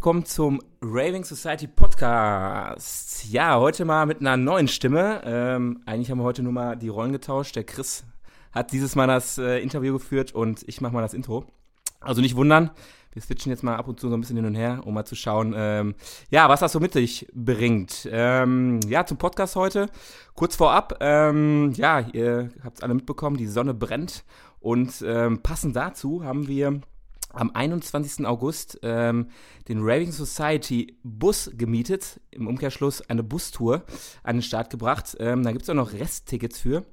Willkommen zum Raving Society Podcast. Ja, heute mal mit einer neuen Stimme. Ähm, eigentlich haben wir heute nur mal die Rollen getauscht. Der Chris hat dieses Mal das äh, Interview geführt und ich mache mal das Intro. Also nicht wundern, wir switchen jetzt mal ab und zu so ein bisschen hin und her, um mal zu schauen, ähm, ja, was das so mit sich bringt. Ähm, ja, zum Podcast heute. Kurz vorab, ähm, ja, ihr habt es alle mitbekommen, die Sonne brennt und ähm, passend dazu haben wir am 21. August ähm, den Raving Society Bus gemietet, im Umkehrschluss eine Bustour an den Start gebracht. Ähm, da gibt es auch noch Resttickets für.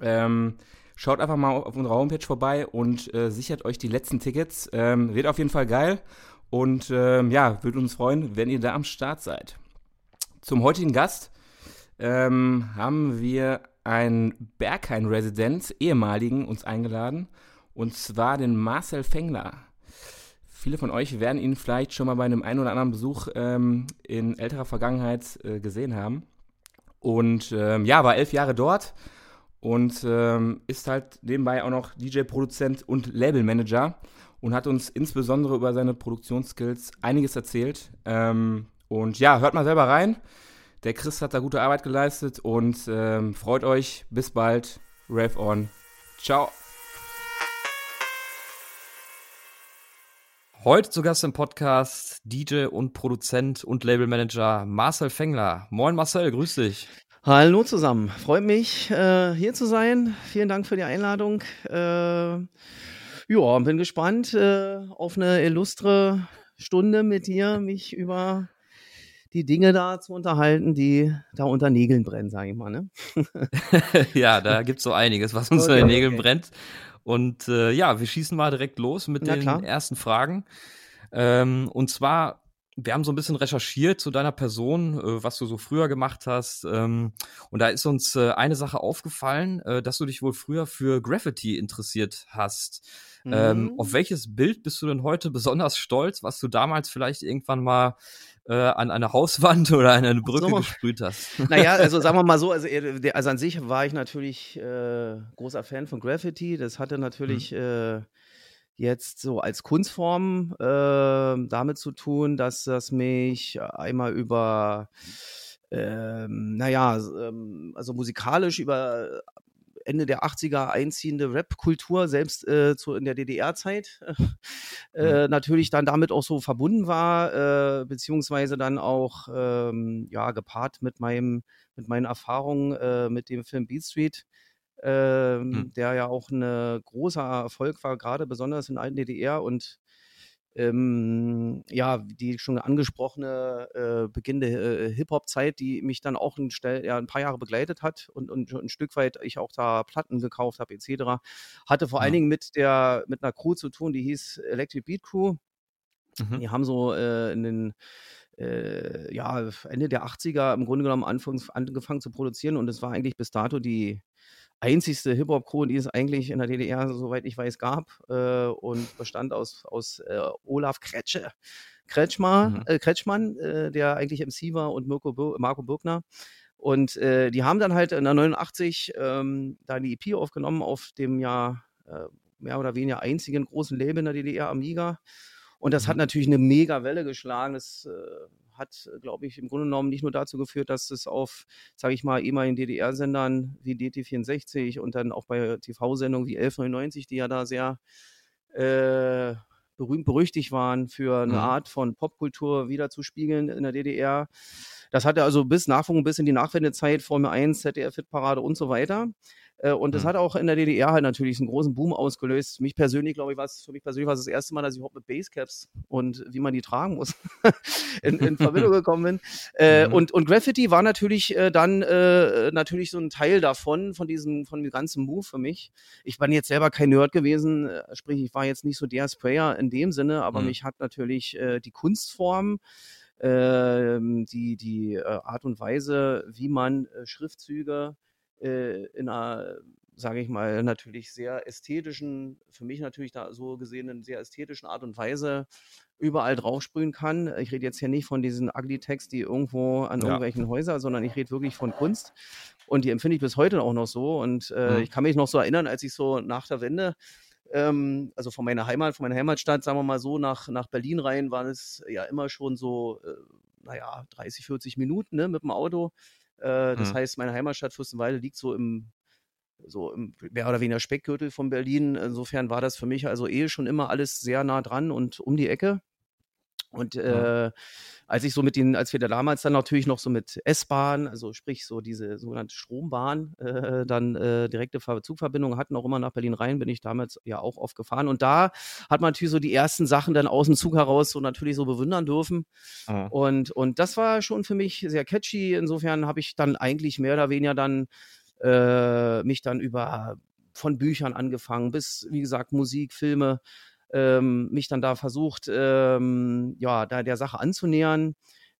Ähm, schaut einfach mal auf unserer Homepage vorbei und äh, sichert euch die letzten Tickets. Ähm, wird auf jeden Fall geil und ähm, ja, würde uns freuen, wenn ihr da am Start seid. Zum heutigen Gast ähm, haben wir einen Berghain-Resident, ehemaligen, uns eingeladen. Und zwar den Marcel Fengler. Viele von euch werden ihn vielleicht schon mal bei einem ein oder anderen Besuch ähm, in älterer Vergangenheit äh, gesehen haben. Und ähm, ja, war elf Jahre dort und ähm, ist halt nebenbei auch noch DJ-Produzent und Labelmanager und hat uns insbesondere über seine Produktionsskills einiges erzählt. Ähm, und ja, hört mal selber rein. Der Chris hat da gute Arbeit geleistet und ähm, freut euch. Bis bald. Rave on. Ciao. Heute zu Gast im Podcast DJ und Produzent und Labelmanager Marcel Fengler. Moin Marcel, grüß dich. Hallo zusammen, freut mich äh, hier zu sein. Vielen Dank für die Einladung. Äh, ja, bin gespannt äh, auf eine illustre Stunde mit dir, mich über die Dinge da zu unterhalten, die da unter Nägeln brennen, sage ich mal. Ne? ja, da gibt es so einiges, was uns okay, unter den Nägeln okay. brennt. Und äh, ja, wir schießen mal direkt los mit Na den klar. ersten Fragen. Ähm, und zwar, wir haben so ein bisschen recherchiert zu deiner Person, äh, was du so früher gemacht hast. Ähm, und da ist uns äh, eine Sache aufgefallen, äh, dass du dich wohl früher für Graffiti interessiert hast. Ähm, mhm. Ähm, auf welches Bild bist du denn heute besonders stolz, was du damals vielleicht irgendwann mal äh, an eine Hauswand oder an eine Brücke so. gesprüht hast. Naja, also sagen wir mal so, also, also an sich war ich natürlich äh, großer Fan von Graffiti. Das hatte natürlich mhm. Jetzt so als Kunstform äh, damit zu tun, dass das mich einmal über ähm, naja, ähm, also musikalisch über Ende der 80er einziehende Rap-Kultur, selbst äh, zu, in der DDR-Zeit, äh, mhm. natürlich dann damit auch so verbunden war, äh, beziehungsweise dann auch ähm, ja, gepaart mit, meinem, mit meinen Erfahrungen äh, mit dem Film Beat Street. Ähm, mhm. der ja auch ein großer Erfolg war, gerade besonders in der alten DDR und ähm, ja, die schon angesprochene äh, Beginn der äh, Hip-Hop-Zeit, die mich dann auch ein, ja, ein, paar Jahre begleitet hat und, und ein Stück weit ich auch da Platten gekauft habe, etc., hatte vor ja. allen Dingen mit der mit einer Crew zu tun, die hieß Electric Beat Crew. Mhm. Die haben so äh, in den äh, ja, Ende der 80er im Grunde genommen anfangs, angefangen zu produzieren und es war eigentlich bis dato die einzigste Hip-Hop-Crew, die es eigentlich in der DDR, soweit ich weiß, gab äh, und bestand aus, aus äh, Olaf Kretsche, Kretschmer, mhm. äh, Kretschmann, äh, der eigentlich MC war und Mirko, Marco Birkner. Und äh, die haben dann halt in der 89 ähm, da die EP aufgenommen auf dem ja äh, mehr oder weniger einzigen großen Label in der DDR, Amiga. Und das mhm. hat natürlich eine mega Welle geschlagen. Das hat, glaube ich, im Grunde genommen nicht nur dazu geführt, dass es auf, sage ich mal, ehemaligen DDR-Sendern wie DT64 und dann auch bei TV-Sendungen wie 1199, die ja da sehr äh, berühmt berüchtigt waren für eine mhm. Art von Popkultur wiederzuspiegeln in der DDR. Das hatte also bis Nachwuchs, bis in die Nachwendezeit, Formel 1, ZDF-Hitparade und so weiter. Äh, und das mhm. hat auch in der DDR halt natürlich einen großen Boom ausgelöst. Mich persönlich, glaube ich, war es für mich persönlich war es das erste Mal, dass ich überhaupt mit Basecaps und wie man die tragen muss in, in, Verbindung gekommen bin. Äh, mhm. und, und Graffiti war natürlich äh, dann äh, natürlich so ein Teil davon, von diesem, von dem ganzen Move für mich. Ich bin jetzt selber kein Nerd gewesen, äh, sprich, ich war jetzt nicht so der Sprayer in dem Sinne, aber mhm. mich hat natürlich die Kunstform ähm, die, die Art und Weise, wie man Schriftzüge äh, in einer, sage ich mal, natürlich sehr ästhetischen, für mich natürlich da so gesehen in sehr ästhetischen Art und Weise überall draufsprühen kann. Ich rede jetzt hier nicht von diesen ugly Text, die irgendwo an ja. irgendwelchen Häusern, sondern ich rede wirklich von Kunst. Und die empfinde ich bis heute auch noch so. Und äh, mhm. ich kann mich noch so erinnern, als ich so nach der Wende Ähm, also von meiner Heimat, von meiner Heimatstadt, sagen wir mal so, nach, nach Berlin rein war es ja immer schon so, äh, naja, 30, 40 Minuten ne, mit dem Auto. Äh, das mhm. heißt, meine Heimatstadt Fürstenwalde liegt so im so im mehr oder weniger Speckgürtel von Berlin. Insofern war das für mich also eh schon immer alles sehr nah dran und um die Ecke. Und äh, als ich so mit den, als wir da damals dann natürlich noch so mit S-Bahn, also sprich so diese sogenannte Strombahn, äh, dann äh, direkte Zugverbindungen hatten, auch immer nach Berlin rein, bin ich damals ja auch oft gefahren. Und da hat man natürlich so die ersten Sachen dann aus dem Zug heraus so natürlich so bewundern dürfen. Mhm. Und, und das war schon für mich sehr catchy. Insofern habe ich dann eigentlich mehr oder weniger dann äh, mich dann über von Büchern angefangen bis, wie gesagt, Musik, Filme, ähm, mich dann da versucht, ähm, ja, da der Sache anzunähern.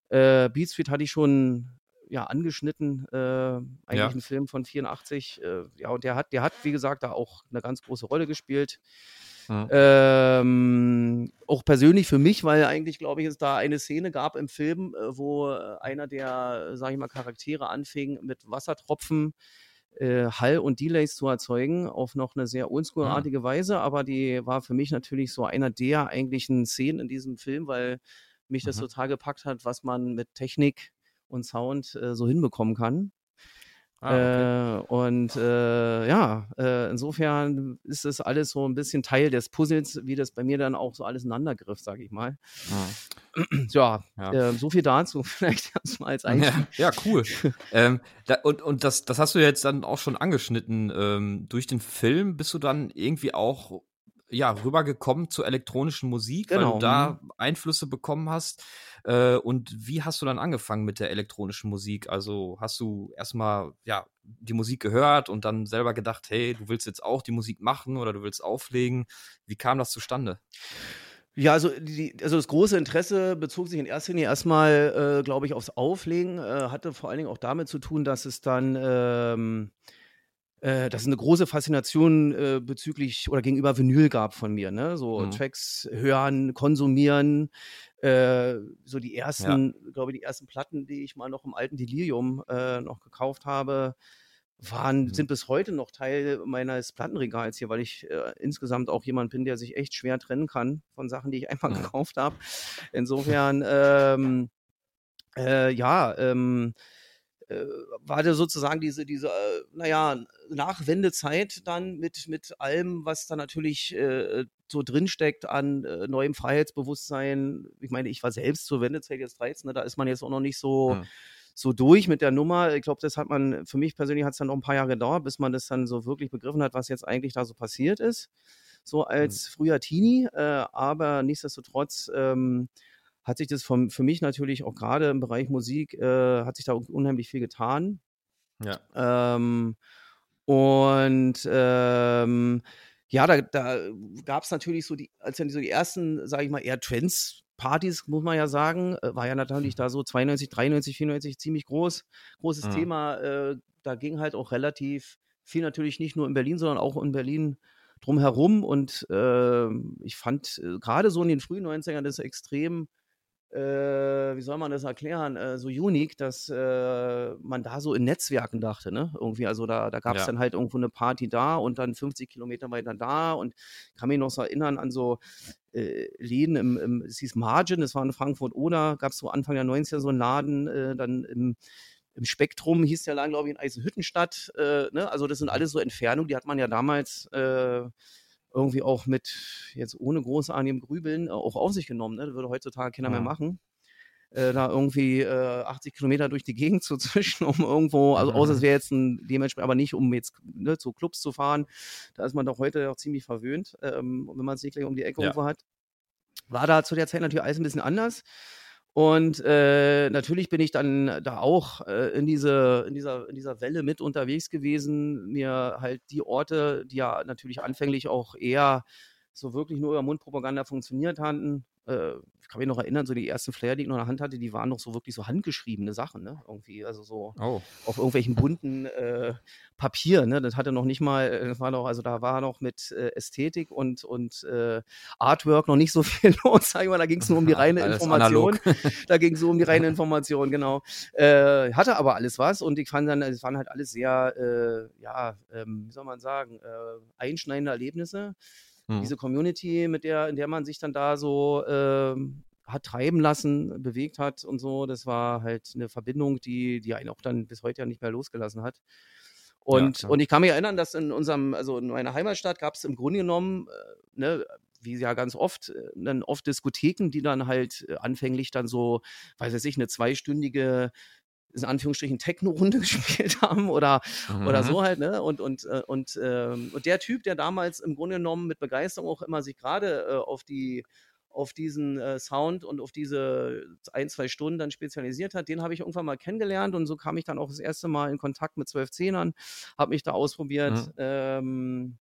Äh, Beat Street hatte ich schon ja angeschnitten, äh, eigentlich ja. ein Film von 84. Äh, ja, und der hat, der hat, wie gesagt, da auch eine ganz große Rolle gespielt. Mhm. Ähm, auch persönlich für mich, weil eigentlich, glaube ich, es da eine Szene gab im Film, äh, wo einer der, sage ich mal, Charaktere anfing mit Wassertropfen äh, Hall und Delays zu erzeugen, auf noch eine sehr oldschoolartige ah. Weise, aber die war für mich natürlich so einer der eigentlichen Szenen in diesem Film, weil mich das mhm. total gepackt hat, was man mit Technik und Sound äh, so hinbekommen kann. Ah, okay. äh, und äh, ja, äh, insofern ist das alles so ein bisschen Teil des Puzzles, wie das bei mir dann auch so alles ineinander griff, sage ich mal. Ah. Ja, ja. Äh, so viel dazu, vielleicht erstmal als Einstieg. Ja, ja cool. ähm, da, und und das, das hast du jetzt dann auch schon angeschnitten. Ähm, durch den Film bist du dann irgendwie auch ja, rübergekommen zur elektronischen Musik, genau. weil du da mhm. Einflüsse bekommen hast. Äh, und wie hast du dann angefangen mit der elektronischen Musik? Also hast du erstmal ja die Musik gehört und dann selber gedacht, hey, du willst jetzt auch die Musik machen oder du willst auflegen? Wie kam das zustande? Ja, also, die, also das große Interesse bezog sich in erster Linie erstmal, äh, glaube ich, aufs Auflegen, äh, hatte vor allen Dingen auch damit zu tun, dass es dann ähm, äh, dass es eine große Faszination äh, bezüglich oder gegenüber Vinyl gab von mir. Ne? So mhm. Tracks hören, konsumieren. Äh, so die ersten, ja. glaube ich, die ersten Platten, die ich mal noch im alten Delirium äh, noch gekauft habe, waren, mhm. sind bis heute noch Teil meines Plattenregals hier, weil ich äh, insgesamt auch jemand bin, der sich echt schwer trennen kann von Sachen, die ich einfach mhm. gekauft habe. Insofern, ähm, äh, ja, ähm, äh, war da sozusagen diese, diese, äh, naja, Nachwendezeit dann mit, mit allem, was da natürlich äh, so drinsteckt an äh, neuem Freiheitsbewusstsein. Ich meine, ich war selbst zur Wendezeit jetzt 13, ne, da ist man jetzt auch noch nicht so, ja. so durch mit der Nummer. Ich glaube, das hat man, für mich persönlich hat es dann noch ein paar Jahre gedauert, bis man das dann so wirklich begriffen hat, was jetzt eigentlich da so passiert ist. So als mhm. früher Teenie, äh, aber nichtsdestotrotz, ähm, hat sich das vom, für mich natürlich auch gerade im Bereich Musik, äh, hat sich da unheimlich viel getan. Ja. Ähm, und ähm, ja, da, da gab es natürlich so die, als dann so die ersten, sage ich mal, eher Trends, Partys, muss man ja sagen, äh, war ja natürlich da so 92, 93, 94 ziemlich groß, großes mhm. Thema. Äh, da ging halt auch relativ viel natürlich nicht nur in Berlin, sondern auch in Berlin drumherum. Und äh, ich fand äh, gerade so in den frühen 90ern das extrem äh, wie soll man das erklären, äh, so unique, dass äh, man da so in Netzwerken dachte, ne? Irgendwie, also da, da gab es ja. dann halt irgendwo eine Party da und dann 50 Kilometer weiter da und kann mich noch so erinnern an so äh, Läden im, im, es hieß Margin, das war in Frankfurt oder gab es so Anfang der 90er so einen Laden, äh, dann im im Spektrum hieß der Laden, glaube ich, in Eisenhüttenstadt. Äh, ne? Also das sind alles so Entfernungen, die hat man ja damals äh, irgendwie auch mit, jetzt ohne großartigem Grübeln, äh, auch auf sich genommen. Ne? Das würde heutzutage keiner ja. mehr machen. Äh, da irgendwie äh, 80 Kilometer durch die Gegend zu zwischen, um irgendwo, also außer es wäre jetzt ein dementsprechend, aber nicht um jetzt ne, zu Clubs zu fahren. Da ist man doch heute auch ziemlich verwöhnt, ähm, wenn man es nicht gleich um die Ecke ja. hat. War da zu der Zeit natürlich alles ein bisschen anders. Und äh, natürlich bin ich dann da auch äh, in, diese, in, dieser, in dieser Welle mit unterwegs gewesen, mir halt die Orte, die ja natürlich anfänglich auch eher so wirklich nur über Mundpropaganda funktioniert hatten, äh, ich kann mich noch erinnern, so die ersten Flyer, die ich noch in der Hand hatte, die waren noch so wirklich so handgeschriebene Sachen, ne? Irgendwie, also so oh. auf irgendwelchen bunten äh, Papier, ne? Das hatte noch nicht mal, äh, das war noch, also da war noch mit äh, Ästhetik und, und äh, Artwork noch nicht so viel los, sag ich mal, da ging es nur um die reine alles Information. da ging es so um die reine Information, genau. Äh, hatte aber alles was und ich fand dann, es waren halt alles sehr, äh, ja, ähm, wie soll man sagen, einschneidende Erlebnisse mhm. diese Community, mit der, in der man sich dann da so äh, hat treiben lassen, bewegt hat und so, das war halt eine Verbindung, die, die einen auch dann bis heute ja nicht mehr losgelassen hat. Und, ja, und ich kann mich erinnern, dass in unserem, also in meiner Heimatstadt gab es im Grunde genommen, äh, ne, wie ja ganz oft, äh, dann oft Diskotheken, die dann halt äh, anfänglich dann so, weiß ich, eine zweistündige in Anführungsstrichen Techno-Runde gespielt haben oder, mhm. oder so halt, ne? Und, und, äh, und, ähm, und der Typ, der damals im Grunde genommen mit Begeisterung auch immer sich gerade äh, auf die auf diesen äh, Sound und auf diese ein, zwei Stunden dann spezialisiert hat, den habe ich irgendwann mal kennengelernt und so kam ich dann auch das erste Mal in Kontakt mit 12 Zehnern, habe mich da ausprobiert. Mhm. Ähm,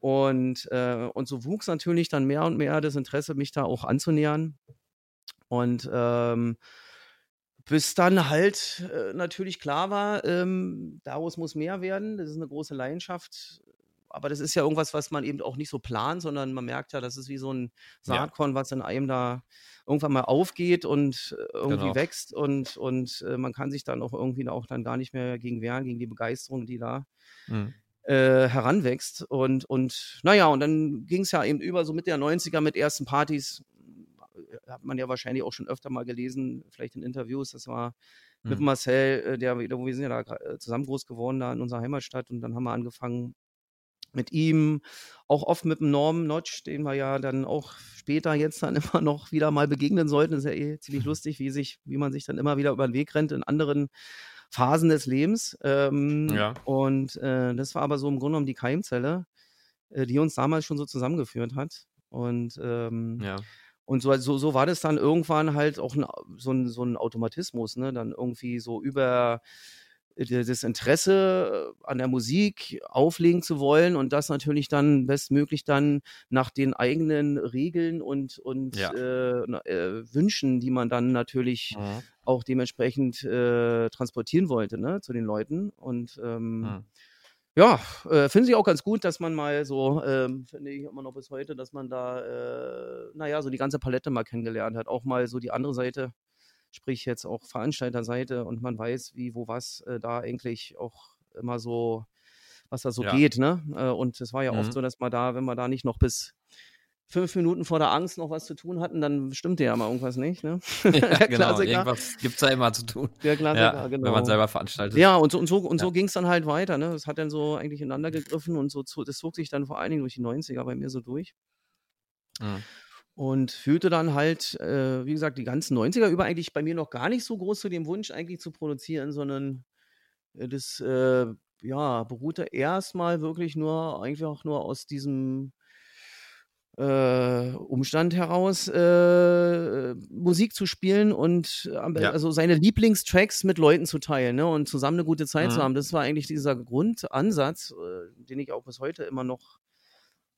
und, äh, und so wuchs natürlich dann mehr und mehr das Interesse, mich da auch anzunähern. Und ähm, bis dann halt äh, natürlich klar war, ähm, daraus muss mehr werden. Das ist eine große Leidenschaft. Aber das ist ja irgendwas, was man eben auch nicht so plant, sondern man merkt ja, das ist wie so ein Saatkorn, ja. was in einem da irgendwann mal aufgeht und äh, irgendwie genau. wächst und, und äh, man kann sich dann auch irgendwie auch dann gar nicht mehr gegen wehren, gegen die Begeisterung, die da mhm äh, heranwächst. Und, und naja, und dann ging es ja eben über so mit der 90er mit ersten Partys. Hat man ja wahrscheinlich auch schon öfter mal gelesen, vielleicht in Interviews. Das war mhm. mit Marcel, äh, der, wir sind ja da äh, zusammen groß geworden, da in unserer Heimatstadt. Und dann haben wir angefangen mit ihm, auch oft mit dem Norm Notch, den wir ja dann auch später jetzt dann immer noch wieder mal begegnen sollten. Ist ja eh ziemlich lustig, wie sich, wie man sich dann immer wieder über den Weg rennt in anderen Phasen des Lebens. Ähm, ja. Und äh, das war aber so im Grunde genommen die Keimzelle, äh, die uns damals schon so zusammengeführt hat. Und, ähm, ja. Und so, so, so war das dann irgendwann halt auch ein, so, ein, so ein Automatismus, ne? Dann irgendwie so über das Interesse äh, an der Musik auflegen zu wollen und das natürlich dann bestmöglich dann nach den eigenen Regeln und, und ja. äh, äh, Wünschen, die man dann natürlich mhm. auch dementsprechend äh, transportieren wollte, ne, zu den Leuten. Und ähm, mhm. Ja, äh, finde ich auch ganz gut, dass man mal so, ähm, finde ich immer noch bis heute, dass man da, äh, naja, so die ganze Palette mal kennengelernt hat, auch mal so die andere Seite sprich jetzt auch Veranstalterseite und man weiß, wie, wo, was äh, da eigentlich auch immer so, was da so ja. geht, ne? Äh, und es war ja mhm. oft so, dass man da, wenn man da nicht noch bis fünf Minuten vor der Angst noch was zu tun hatten, dann stimmte ja mal irgendwas nicht. Ne? Ja, genau, irgendwas gibt es da immer zu tun. Der Klassiker, ja, genau. Wenn man selber veranstaltet. Ja, und so, und so, und so ging es dann halt weiter. Ne? Das hat dann so eigentlich ineinander gegriffen und so, das zog sich dann vor allen Dingen durch die 90er bei mir so durch. Mhm und führte dann halt, äh, wie gesagt, die ganzen 90er über eigentlich bei mir noch gar nicht so groß zu dem Wunsch eigentlich zu produzieren, sondern äh, das äh, ja, beruhte erstmal wirklich nur einfach nur aus diesem äh, Umstand heraus, äh, Musik zu spielen und äh, ja. also seine Lieblingstracks mit Leuten zu teilen ne, und zusammen eine gute Zeit mhm. zu haben. Das war eigentlich dieser Grundansatz, den ich auch bis heute immer noch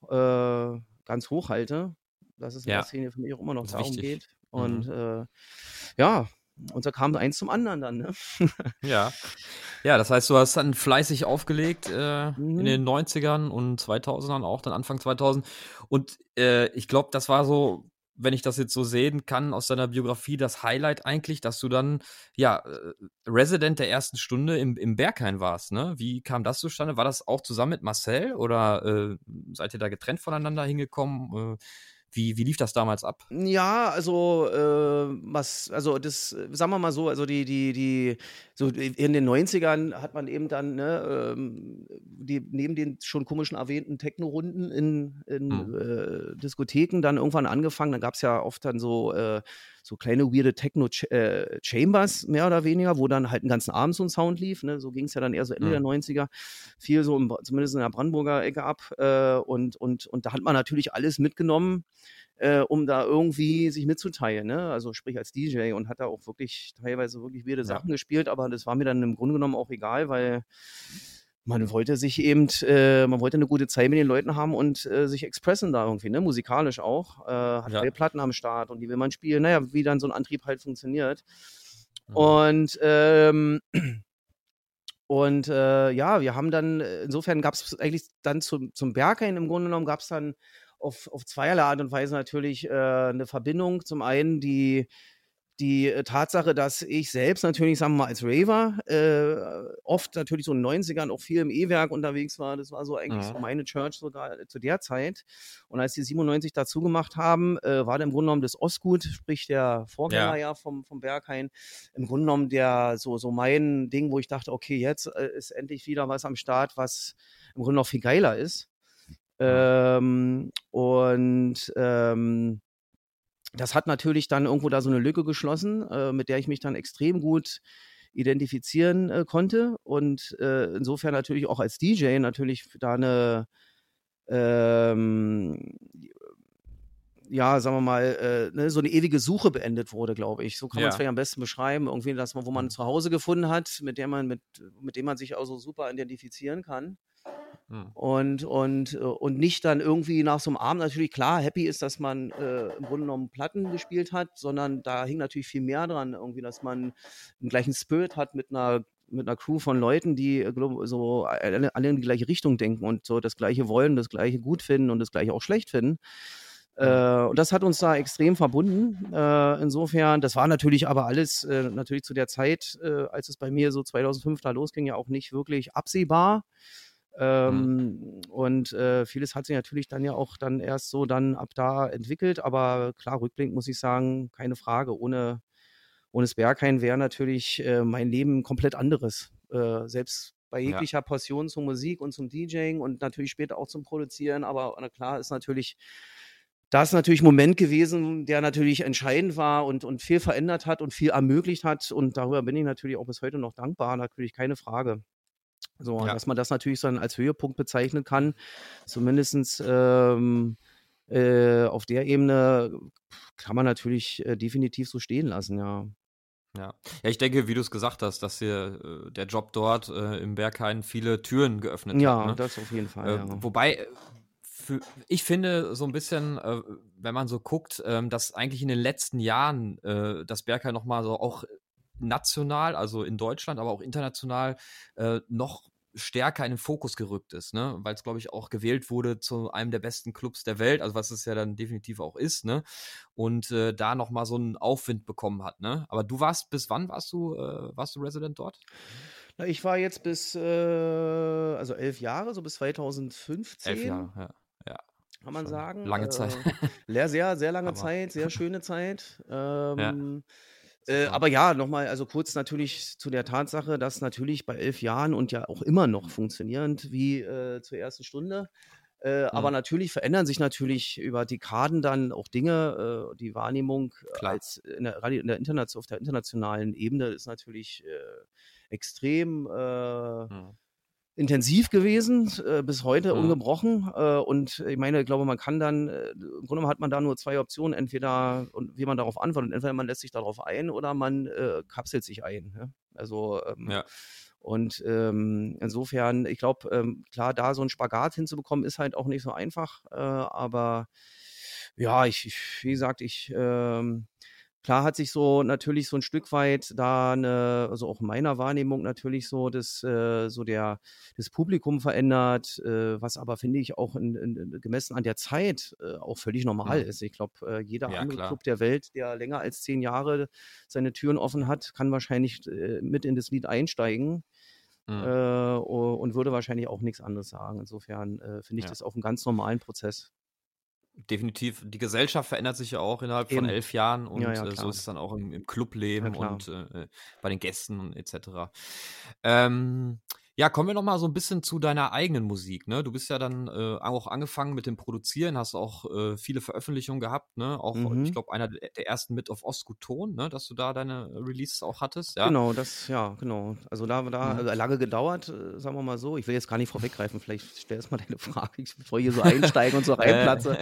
ganz hoch halte dass es in ja. der Szene für mich auch immer noch darum wichtig. geht. Und mhm. äh, ja, und da kam eins zum anderen dann, ne? ja. Ja, das heißt, du hast dann fleißig aufgelegt äh, mhm. in den 90ern und 2000ern auch, dann Anfang 2000. Und äh, ich glaube, das war so, wenn ich das jetzt so sehen kann aus deiner Biografie, das Highlight eigentlich, dass du dann, ja, äh, Resident der ersten Stunde im, im Berghain warst, ne? Wie kam das zustande? War das auch zusammen mit Marcel oder äh, seid ihr da getrennt voneinander hingekommen? Wie, wie lief das damals ab? Ja, also äh, was, also das, sagen wir mal so, also die, die, die, so in den 90ern hat man eben dann, ne, ähm, die, neben den schon komischen erwähnten Techno-Runden in, in mhm. äh, Diskotheken dann irgendwann angefangen. Dann gab es ja oft dann so, äh, so kleine weirde Techno-Chambers, äh, mehr oder weniger, wo dann halt einen ganzen Abend so ein Sound lief. Ne? So ging es ja dann eher so Ende mhm. der 90er, viel so im, zumindest in der Brandenburger Ecke ab. Äh, und, und, und da hat man natürlich alles mitgenommen äh, um da irgendwie sich mitzuteilen, ne? Also sprich als DJ und hat da auch wirklich teilweise wirklich weirde ja. Sachen gespielt, aber das war mir dann im Grunde genommen auch egal, weil man wollte sich eben, äh, man wollte eine gute Zeit mit den Leuten haben und äh, sich expressen da irgendwie, ne? Musikalisch auch. Äh, hat ja. Platten am Start und die will man spielen. Naja, wie dann so ein Antrieb halt funktioniert. Mhm. Und ähm, und äh, ja, wir haben dann, insofern gab es eigentlich dann zum, zum Berghain im Grunde genommen, gab es dann auf, auf zweierlei Art und Weise natürlich äh, eine Verbindung. Zum einen die, die äh, Tatsache, dass ich selbst natürlich, sagen wir mal, als Raver äh, oft natürlich so in den 90ern auch viel im E-Werk unterwegs war. Das war so eigentlich ja. so meine Church sogar zu der Zeit. Und als die 97 dazu gemacht haben, äh, war der im Grunde genommen das Ostgut, sprich der Vorgänger ja, ja vom, vom Berghain, im Grunde genommen der so, so mein Ding, wo ich dachte, okay, jetzt äh, ist endlich wieder was am Start, was im Grunde noch viel geiler ist. Ähm, und ähm, das hat natürlich dann irgendwo da so eine Lücke geschlossen, äh, mit der ich mich dann extrem gut identifizieren äh, konnte und äh, insofern natürlich auch als DJ natürlich da eine ähm, ja, sagen wir mal, äh, ne, so eine ewige Suche beendet wurde, glaube ich. So kann man es vielleicht am besten beschreiben. Irgendwie, dass man, wo man mhm. zu Hause gefunden hat, mit der man, mit, mit dem man sich auch so super identifizieren kann. Mhm. Und, und, äh, und nicht dann irgendwie nach so einem Abend natürlich klar happy ist, dass man äh, im Grunde genommen Platten gespielt hat, sondern da hing natürlich viel mehr dran, irgendwie, dass man den gleichen Spirit hat mit einer mit einer Crew von Leuten, die äh, so alle, alle in die gleiche Richtung denken und so das Gleiche wollen, das Gleiche gut finden und das Gleiche auch schlecht finden. Äh, und das hat uns da extrem verbunden. Äh, insofern, das war natürlich aber alles äh, natürlich zu der Zeit, äh, als es bei mir so 2005 da losging, ja auch nicht wirklich absehbar. Mhm. Ähm, mhm. Und äh, vieles hat sich natürlich dann ja auch dann erst so dann ab da entwickelt. Aber klar, rückblickend muss ich sagen, keine Frage. Ohne, ohne das Berghain wäre natürlich äh, mein Leben komplett anderes. Äh, selbst bei jeglicher ja. Passion zur Musik und zum DJing und natürlich später auch zum Produzieren. Aber na klar ist natürlich das ist natürlich ein Moment gewesen, der natürlich entscheidend war und, und viel verändert hat und viel ermöglicht hat. Und darüber bin ich natürlich auch bis heute noch dankbar, natürlich keine Frage. So, ja. dass man das natürlich dann als Höhepunkt bezeichnen kann, zumindest ähm, äh, auf der Ebene kann man natürlich äh, definitiv so stehen lassen, ja. Ja. ja, ich denke, wie du es gesagt hast, dass hier äh, der Job dort äh, im Berghain viele Türen geöffnet ja, hat. Ja, ne? das auf jeden Fall. Äh, ja. Wobei, für, ich finde so ein bisschen, äh, wenn man so guckt, ähm, dass eigentlich in den letzten Jahren das Berghain nochmal so auch national, also in Deutschland, aber auch international äh, noch stärker in den Fokus gerückt ist, ne? Weil es, glaube ich, auch gewählt wurde zu einem der besten Clubs der Welt, also was es ja dann definitiv auch ist, ne? Und äh, da nochmal so einen Aufwind bekommen hat, ne? Aber du warst, bis wann warst du, äh, warst du Resident dort? Na, ich war jetzt bis, äh, also elf Jahre, so bis 2015. Elf Jahre, ja. ja. Kann man sagen. Lange Zeit. Äh, sehr, sehr lange Zeit, sehr schöne Zeit. Ähm, ja. Äh, aber ja, nochmal, also kurz natürlich zu der Tatsache, dass natürlich bei elf Jahren und ja auch immer noch funktionierend wie äh, zur ersten Stunde. Äh, mhm. Aber natürlich verändern sich natürlich über Dekaden dann auch Dinge. Äh, die Wahrnehmung Klar. als in der, in der Internet, auf der internationalen Ebene ist natürlich äh, extrem äh, mhm intensiv gewesen, äh, bis heute mhm. ungebrochen. Äh, und ich meine, ich glaube, man kann dann, äh, im Grunde hat man da nur zwei Optionen, entweder, und wie man darauf antwortet, entweder man lässt sich darauf ein oder man äh, kapselt sich ein. Ja? Also, ähm, ja. Und ähm, insofern, ich glaube, ähm, klar, da so ein Spagat hinzubekommen, ist halt auch nicht so einfach. Äh, aber ja, ich, ich, wie gesagt, ich ähm, Klar hat sich so natürlich so ein Stück weit da eine, also auch in meiner Wahrnehmung natürlich so das, äh, so der, das Publikum verändert, äh, was aber finde ich auch in, in, gemessen an der Zeit äh, auch völlig normal ja. ist. Ich glaube, äh, jeder ja, andere klar. Club der Welt, der länger als zehn Jahre seine Türen offen hat, kann wahrscheinlich äh, mit in das Lied einsteigen. Mhm. Äh, und würde wahrscheinlich auch nichts anderes sagen. Insofern finde ich ja. das auch einen ganz normalen Prozess definitiv, die Gesellschaft verändert sich ja auch innerhalb Eben. von elf Jahren und ja, ja, äh, so ist es dann auch im, im Clubleben ja, und äh, bei den Gästen etc. Ähm, ja, kommen wir noch mal so ein bisschen zu deiner eigenen Musik. Ne? Du bist ja dann äh, auch angefangen mit dem Produzieren, hast auch äh, viele Veröffentlichungen gehabt. Ne? Auch, mhm. ich glaube, einer der ersten mit auf Ostgut-Ton, ne? dass du da deine Releases auch hattest. Ja? Genau, das, ja, genau. Also da, da mhm. also lange gedauert, äh, sagen wir mal so. Ich will jetzt gar nicht vorweggreifen, vielleicht stellst du mal deine Frage, bevor ich hier so einsteige und so reinplatze.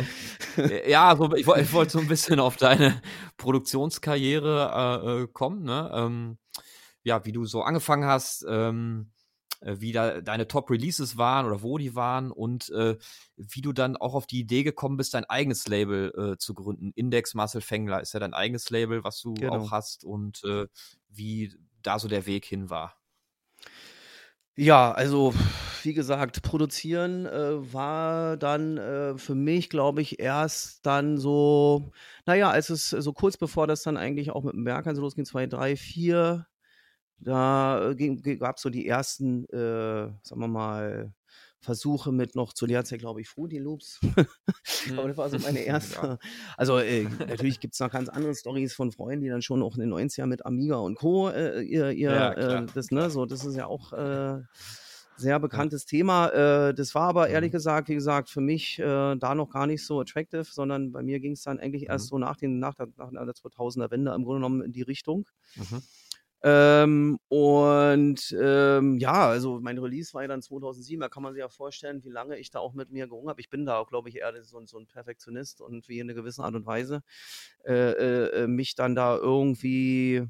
Äh, ja, also ich, ich wollte so ein bisschen auf deine Produktionskarriere äh, äh, kommen. Ne? Ähm, ja, wie du so angefangen hast. Ähm, äh, wie da deine Top-Releases waren oder wo die waren und äh, wie du dann auch auf die Idee gekommen bist, dein eigenes Label äh, zu gründen. Index Marcel Fengler ist ja dein eigenes Label, was du genau. auch hast und äh, wie da so der Weg hin war. Ja, also wie gesagt, produzieren äh, war dann äh, für mich, glaube ich, erst dann so, naja, als es so kurz bevor das dann eigentlich auch mit dem Bergheim so losging, 2, 3, 4, da äh, gab es so die ersten, äh, sagen wir mal, Versuche mit noch zu Lehrzeit, glaube ich, Fruity Loops. Aber das war so meine erste. Also äh, natürlich gibt es noch ganz andere Stories von Freunden, die dann schon auch in den 90ern mit Amiga und Co. Äh, ihr, ihr ja, äh, das, ne, so, das ist ja auch äh, sehr bekanntes ja. Thema. Äh, das war aber ehrlich mhm. gesagt, wie gesagt, für mich da noch gar nicht so attractive, sondern bei mir ging es dann eigentlich erst mhm. so nach, den, nach, der, nach der 2000er Wende im Grunde genommen in die Richtung. Mhm. Ähm, und ähm, ja, also mein Release war ja dann 2007, da kann man sich ja vorstellen, wie lange ich da auch mit mir gerungen habe. Ich bin da auch, glaube ich, eher so, so, ein Perfektionist und wie in einer gewissen Art und Weise äh, äh, mich dann da irgendwie,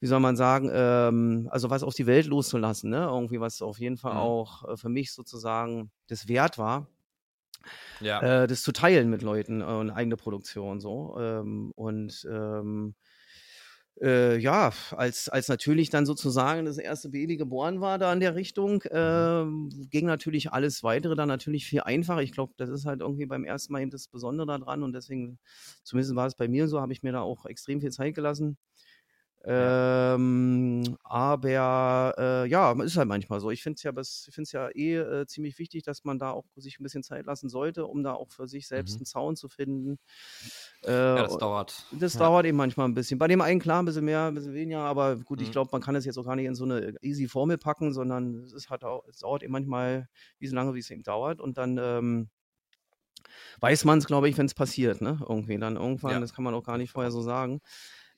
wie soll man sagen, ähm, also was auf die Welt loszulassen, ne? Irgendwie, was auf jeden Fall mhm. auch äh, für mich sozusagen das Wert war. Ja. Äh, das zu teilen mit Leuten äh, und eigene Produktion so. Ähm, und ähm, äh, ja, als, als natürlich dann sozusagen das erste Baby geboren war da in der Richtung, äh, ging natürlich alles weitere dann natürlich viel einfacher. Ich glaube, das ist halt irgendwie beim ersten Mal eben das Besondere daran und deswegen, zumindest war es bei mir so, habe ich mir da auch extrem viel Zeit gelassen. Ähm, aber äh, ja, ist halt manchmal so. Ich finde es ja, find's ja eh äh, ziemlich wichtig, dass man da auch sich ein bisschen Zeit lassen sollte, um da auch für sich selbst mhm. einen Zaun zu finden. Äh, ja, das dauert. Das ja. dauert eben manchmal ein bisschen. Bei dem einen klar ein bisschen mehr, ein bisschen weniger, aber gut, mhm. ich glaube, man kann es jetzt auch gar nicht in so eine easy Formel packen, sondern es, halt auch, es dauert eben manchmal wie so lange, wie es eben dauert und dann ähm, weiß man es, glaube ich, wenn es passiert, ne? Irgendwie dann irgendwann, ja. das kann man auch gar nicht vorher so sagen.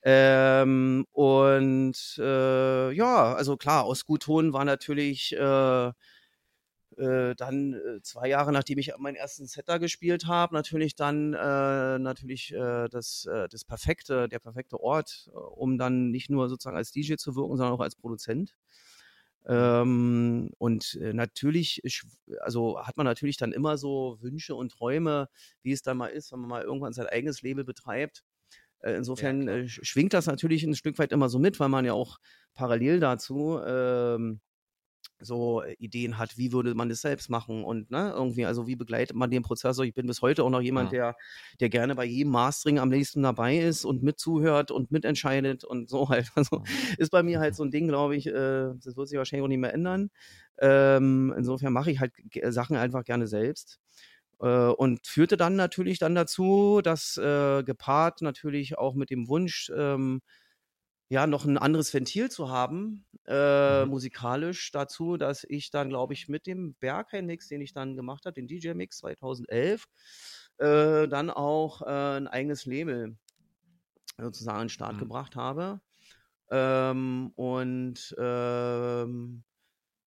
Ähm, und äh, ja, also klar, aus Gutton war natürlich äh, äh, dann äh, zwei Jahre nachdem ich meinen ersten Setter gespielt habe, natürlich dann äh, natürlich äh, das, das perfekte, der perfekte Ort, um dann nicht nur sozusagen als DJ zu wirken, sondern auch als Produzent. Ähm, und natürlich, also hat man natürlich dann immer so Wünsche und Träume, wie es dann mal ist, wenn man mal irgendwann sein eigenes Label betreibt. Äh, insofern ja, schwingt das natürlich ein Stück weit immer so mit, weil man ja auch parallel dazu ähm, so Ideen hat, wie würde man das selbst machen und ne, irgendwie, also wie begleitet man den Prozess. Ich bin bis heute auch noch jemand, ja. der, der gerne bei jedem Mastering am nächsten dabei ist und mitzuhört und mitentscheidet und so halt. Also ist bei mir halt so ein Ding, glaube ich, äh, das wird sich wahrscheinlich auch nicht mehr ändern. Ähm, insofern mache ich halt Sachen einfach gerne selbst. Äh, und führte dann natürlich dann dazu, dass äh, gepaart natürlich auch mit dem Wunsch, ähm, ja, noch ein anderes Ventil zu haben, äh, mhm. musikalisch dazu, dass ich dann, glaube ich, mit dem Berghain-Mix, den ich dann gemacht habe, den DJ-Mix 2011, äh, dann auch äh, ein eigenes Label sozusagen an den Start mhm. gebracht habe. Ähm, und ähm,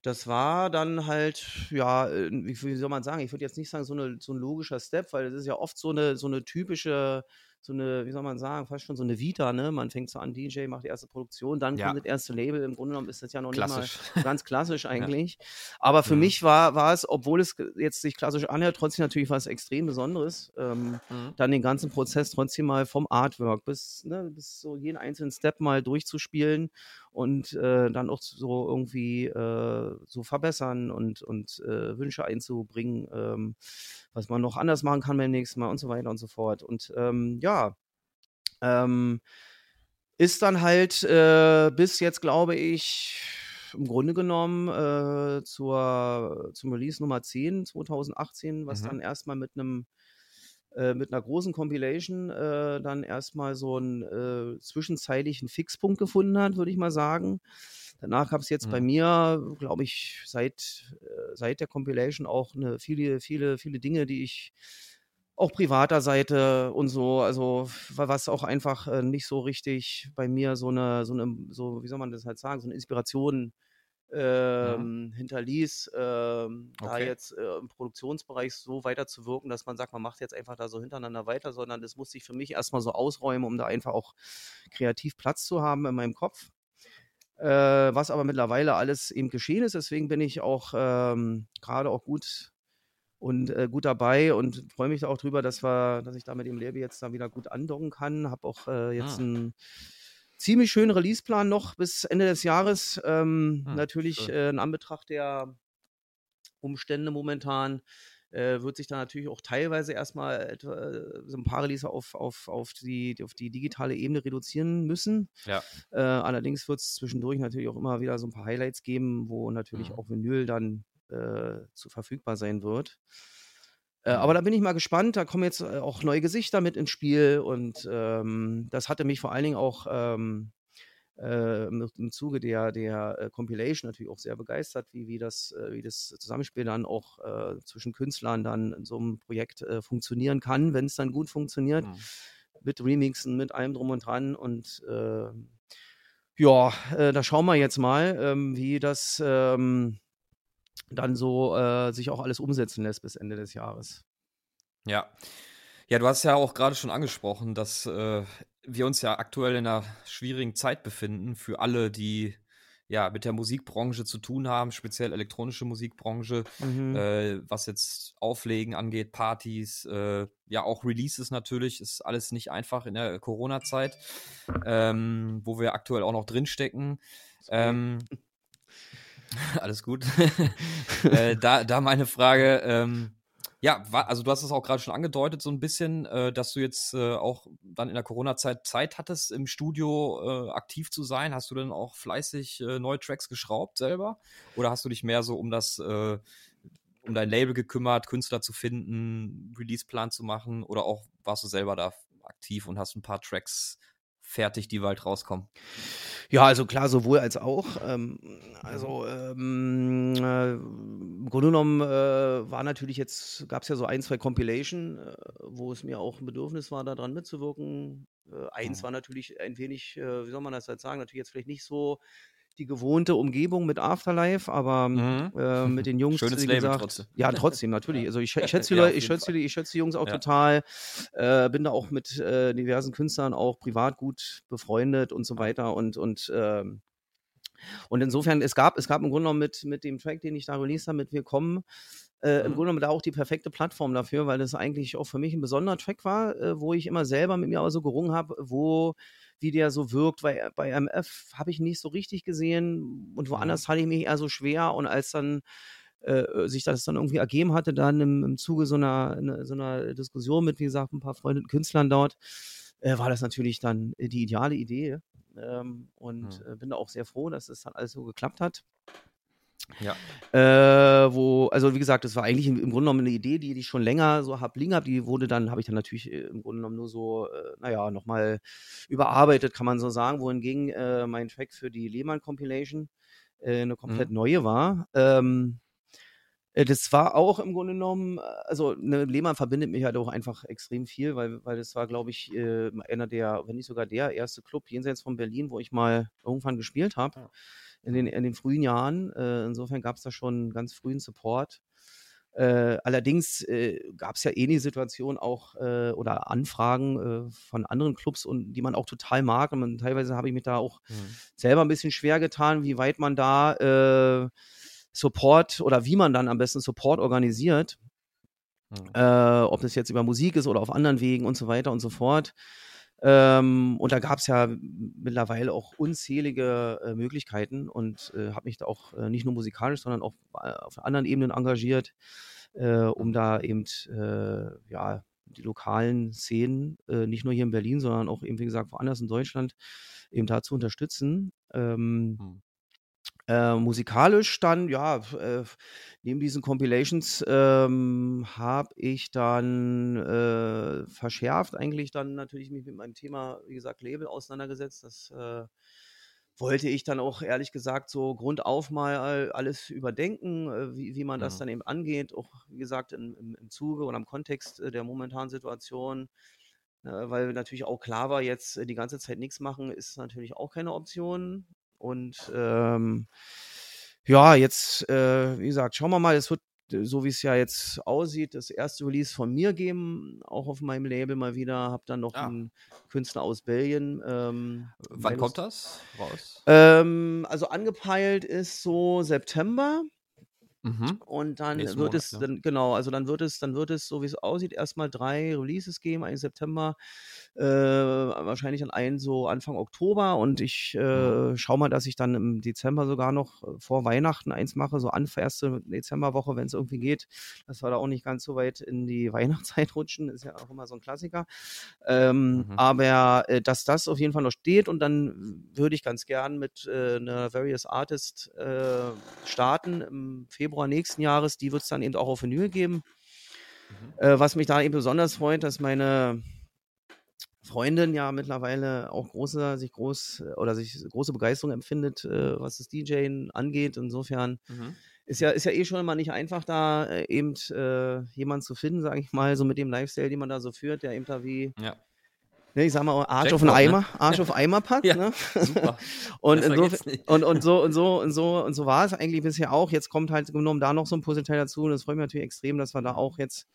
das war dann halt, ja, äh, wie, soll man sagen, ich würde jetzt nicht sagen, so, eine, so ein logischer Step, weil das ist ja oft so eine, so eine typische so eine, wie soll man sagen, fast schon so eine Vita, ne? Man fängt so an, DJ, macht die erste Produktion, dann ja. kommt das erste Label. Im Grunde genommen ist das ja noch klassisch. nicht mal ganz klassisch eigentlich. ja. Aber für ja. mich war, war es, obwohl es jetzt sich klassisch anhört, trotzdem natürlich was extrem Besonderes, ähm, mhm. dann den ganzen Prozess trotzdem mal vom Artwork bis, ne, bis so jeden einzelnen Step mal durchzuspielen und äh, dann auch so irgendwie äh, so verbessern und, und äh, Wünsche einzubringen, ähm, was man noch anders machen kann beim nächsten Mal und so weiter und so fort. Und ähm, ja, ähm, ist dann halt äh, bis jetzt, glaube ich, im Grunde genommen äh, zur, zum Release Nummer 10 2018, was mhm. dann erstmal mit einem äh, mit einer großen Compilation äh, dann erstmal so einen äh, zwischenzeitlichen Fixpunkt gefunden hat, würde ich mal sagen. Danach gab es jetzt mhm. bei mir, glaube ich, seit, äh, seit der Compilation auch eine, viele, viele, viele Dinge, die ich auch privater Seite und so, also was auch einfach äh, nicht so richtig bei mir so eine, so eine, so, wie soll man das halt sagen, so eine Inspiration ähm, ja. hinterließ, ähm, okay. da jetzt äh, im Produktionsbereich so weiter zu wirken, dass man sagt, man macht jetzt einfach da so hintereinander weiter, sondern das musste ich für mich erstmal so ausräumen, um da einfach auch kreativ Platz zu haben in meinem Kopf. Äh, was aber mittlerweile alles eben geschehen ist, deswegen bin ich auch ähm, gerade auch gut und äh, gut dabei und freue mich auch drüber, dass wir, dass ich da mit dem Label jetzt da wieder gut andocken kann. Habe auch äh, jetzt ah. ein ziemlich schönen Releaseplan noch bis Ende des Jahres. Ähm, ah, natürlich äh, in Anbetracht der, Umstände momentan äh, wird sich dann natürlich auch teilweise erstmal etwa, äh, so ein paar Release auf, auf, auf, die, auf die digitale Ebene reduzieren müssen. Ja. Äh, allerdings wird es zwischendurch natürlich auch immer wieder so ein paar Highlights geben, wo natürlich mhm. auch Vinyl dann äh, zu verfügbar sein wird. Äh, aber da bin ich mal gespannt. Da kommen jetzt äh, auch neue Gesichter mit ins Spiel und ähm, das hatte mich vor allen Dingen auch ähm, äh, im, Zuge der, der äh, Compilation natürlich auch sehr begeistert, wie, wie, das, wie das Zusammenspiel dann auch äh, zwischen Künstlern dann in so einem Projekt äh, funktionieren kann, wenn es dann gut funktioniert. Mhm. Mit Remixen, mit allem drum und dran. Und ähm, ja, da schauen wir jetzt mal, ähm, wie das ähm, dann so sich auch alles umsetzen lässt bis Ende des Jahres. Ja. Ja, du hast ja auch gerade schon angesprochen, dass wir uns ja aktuell in einer schwierigen Zeit befinden für alle, die ja mit der Musikbranche zu tun haben, speziell elektronische Musikbranche, mhm. äh, was jetzt Auflegen angeht, Partys, äh, ja auch Releases natürlich, ist alles nicht einfach in der Corona-Zeit, ähm, wo wir aktuell auch noch drinstecken. Ähm, alles gut. äh, da, da meine Frage, ähm, ja, also du hast es auch gerade schon angedeutet, so ein bisschen, äh, dass du jetzt äh, auch dann in der Corona-Zeit Zeit hattest, im Studio äh, aktiv zu sein. Hast du denn auch fleißig äh, neue Tracks geschraubt selber? Oder hast du dich mehr so um das, äh, um dein Label gekümmert, Künstler zu finden, Release-Plan zu machen? Oder auch warst du selber da aktiv und hast ein paar Tracks fertig, die bald rauskommen? Ja, also klar, sowohl als auch. Ähm, also ähm, äh, im Grunde genommen äh, war natürlich jetzt, gab es ja so ein, zwei Compilation, äh, wo es mir auch ein Bedürfnis war, daran mitzuwirken. Äh, eins mhm. war natürlich ein wenig, äh, wie soll man das halt sagen, natürlich jetzt vielleicht nicht so die gewohnte Umgebung mit Afterlife, aber mhm. äh, mit den Jungs, Schönes wie gesagt, trotzdem. ja, trotzdem natürlich. Also ich, ich schätze die Leute, ich schätze die, ich schätze die Jungs auch ja. total. Äh, bin da auch mit äh, diversen Künstlern auch privat gut befreundet und so weiter und und ähm, und insofern, es gab, es gab im Grunde genommen mit, mit dem Track, den ich da released habe, mit Wir kommen, äh, im mhm. Grunde genommen da auch die perfekte Plattform dafür, weil das eigentlich auch für mich ein besonderer Track war, äh, wo ich immer selber mit mir auch so gerungen habe, wo wie der so wirkt. Weil bei MF habe ich nicht so richtig gesehen und woanders mhm. hatte ich mich eher so schwer. Und als dann äh, sich das dann irgendwie ergeben hatte, dann im, im Zuge so einer, ne, so einer Diskussion mit, wie gesagt, ein paar freundeten Künstlern dort, äh, war das natürlich dann die ideale Idee. Ähm, und mhm. äh, bin auch sehr froh, dass es dann alles so geklappt hat. Ja. Äh, wo, also wie gesagt, das war eigentlich im, im, Grunde genommen eine Idee, die, die ich schon länger so hab liegen habe. Die wurde dann, habe ich dann natürlich äh, im Grunde genommen nur so, äh, naja, nochmal überarbeitet, kann man so sagen, wohingegen äh, mein Track für die Lehmann Compilation äh, eine komplett mhm. neue war. Ähm, äh, das war auch im Grunde genommen, äh, also ne, Lehmann verbindet mich halt auch einfach extrem viel, weil, weil das war, glaube ich, äh, einer der, wenn nicht sogar der erste Club jenseits von Berlin, wo ich mal irgendwann gespielt habe. Ja in den, in den frühen Jahren. Äh, insofern gab es da schon ganz frühen Support. Äh, allerdings äh, gab es ja eh die Situation auch äh, oder Anfragen äh, von anderen Clubs und die man auch total mag. Und man, teilweise habe ich mich da auch mhm. selber ein bisschen schwer getan, wie weit man da äh, Support oder wie man dann am besten Support organisiert. Mhm. ob das jetzt über Musik ist oder auf anderen Wegen und so weiter und so fort. Ähm, und da gab es ja mittlerweile auch unzählige äh, Möglichkeiten und äh, habe mich da auch äh, nicht nur musikalisch, sondern auch äh, auf anderen Ebenen engagiert, äh, um da eben äh, ja die lokalen Szenen, nicht nur hier in Berlin, sondern auch eben, wie gesagt, woanders in Deutschland eben da zu unterstützen. Ähm, hm. Äh, musikalisch dann, ja, äh, neben diesen Compilations ähm, habe ich dann äh, verschärft eigentlich dann natürlich mich mit meinem Thema, wie gesagt, Label auseinandergesetzt. Das äh, wollte ich dann auch ehrlich gesagt so grundauf mal alles überdenken, äh, wie, wie man das mhm. dann eben angeht. Auch wie gesagt im, im, im Zuge und am Kontext äh, der momentanen Situation. weil natürlich auch klar war, jetzt die ganze Zeit nichts machen, ist natürlich auch keine Option. Und ähm, ja, jetzt, äh, wie gesagt, schauen wir mal, es wird, äh, so wie es ja jetzt aussieht, das erste Release von mir geben, auch auf meinem Label mal wieder. Hab dann noch ah. einen Künstler aus Belgien. Ähm, Wann kommt das raus? Ähm, also angepeilt ist so September. Mhm. Und dann Nächsten wird Monat, es, ja. dann, genau, also dann wird es, dann wird es, so wie es aussieht, erstmal drei Releases geben, einen September, äh, wahrscheinlich dann einen so Anfang Oktober und ich äh, mhm. schaue mal, dass ich dann im Dezember sogar noch äh, vor Weihnachten eins mache, so an erste Dezemberwoche, wenn es irgendwie geht, dass wir da auch nicht ganz so weit in die Weihnachtszeit rutschen, ist ja auch immer so ein Klassiker. Ähm, mhm. Aber äh, dass das auf jeden Fall noch steht und dann würde ich ganz gern mit äh, einer Various Artist äh, starten im Februar nächsten Jahres. Die wird es dann eben auch auf Vinyl geben. Mhm. Äh, was mich da eben besonders freut, dass meine Freundin ja mittlerweile auch große, sich groß oder sich große Begeisterung empfindet, äh, was das DJing angeht. Insofern mhm. ist ja, ist ja eh schon immer nicht einfach, da äh, eben äh, jemanden zu finden, sage ich mal, so mit dem Lifestyle, den man da so führt, der eben da wie ja. Ne, ich sag mal, Arsch auf den Eimer, ne? Arsch auf Eimer packt. ja, ne? Super. und, insofern, und, und, so, und so, und so, und so war es eigentlich bisher auch. Jetzt kommt halt genommen da noch so ein Puzzleteil dazu. Und das freut mich natürlich extrem, dass wir da auch jetzt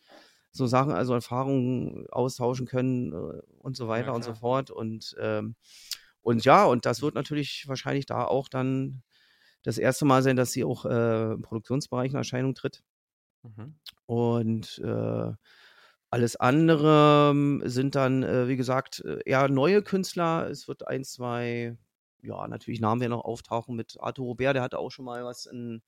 so Sachen, also Erfahrungen austauschen können äh, und so weiter ja, und so fort. Und, ähm, und ja, und das wird natürlich wahrscheinlich da auch dann das erste Mal sein, dass sie auch äh, im Produktionsbereich in Erscheinung tritt. Mhm. Und äh, alles andere ähm, sind dann, äh, wie gesagt, äh, eher neue Künstler. Es wird ein, zwei, ja, natürlich Namen werden noch auftauchen mit Arthur Robert, der hatte auch schon mal was in,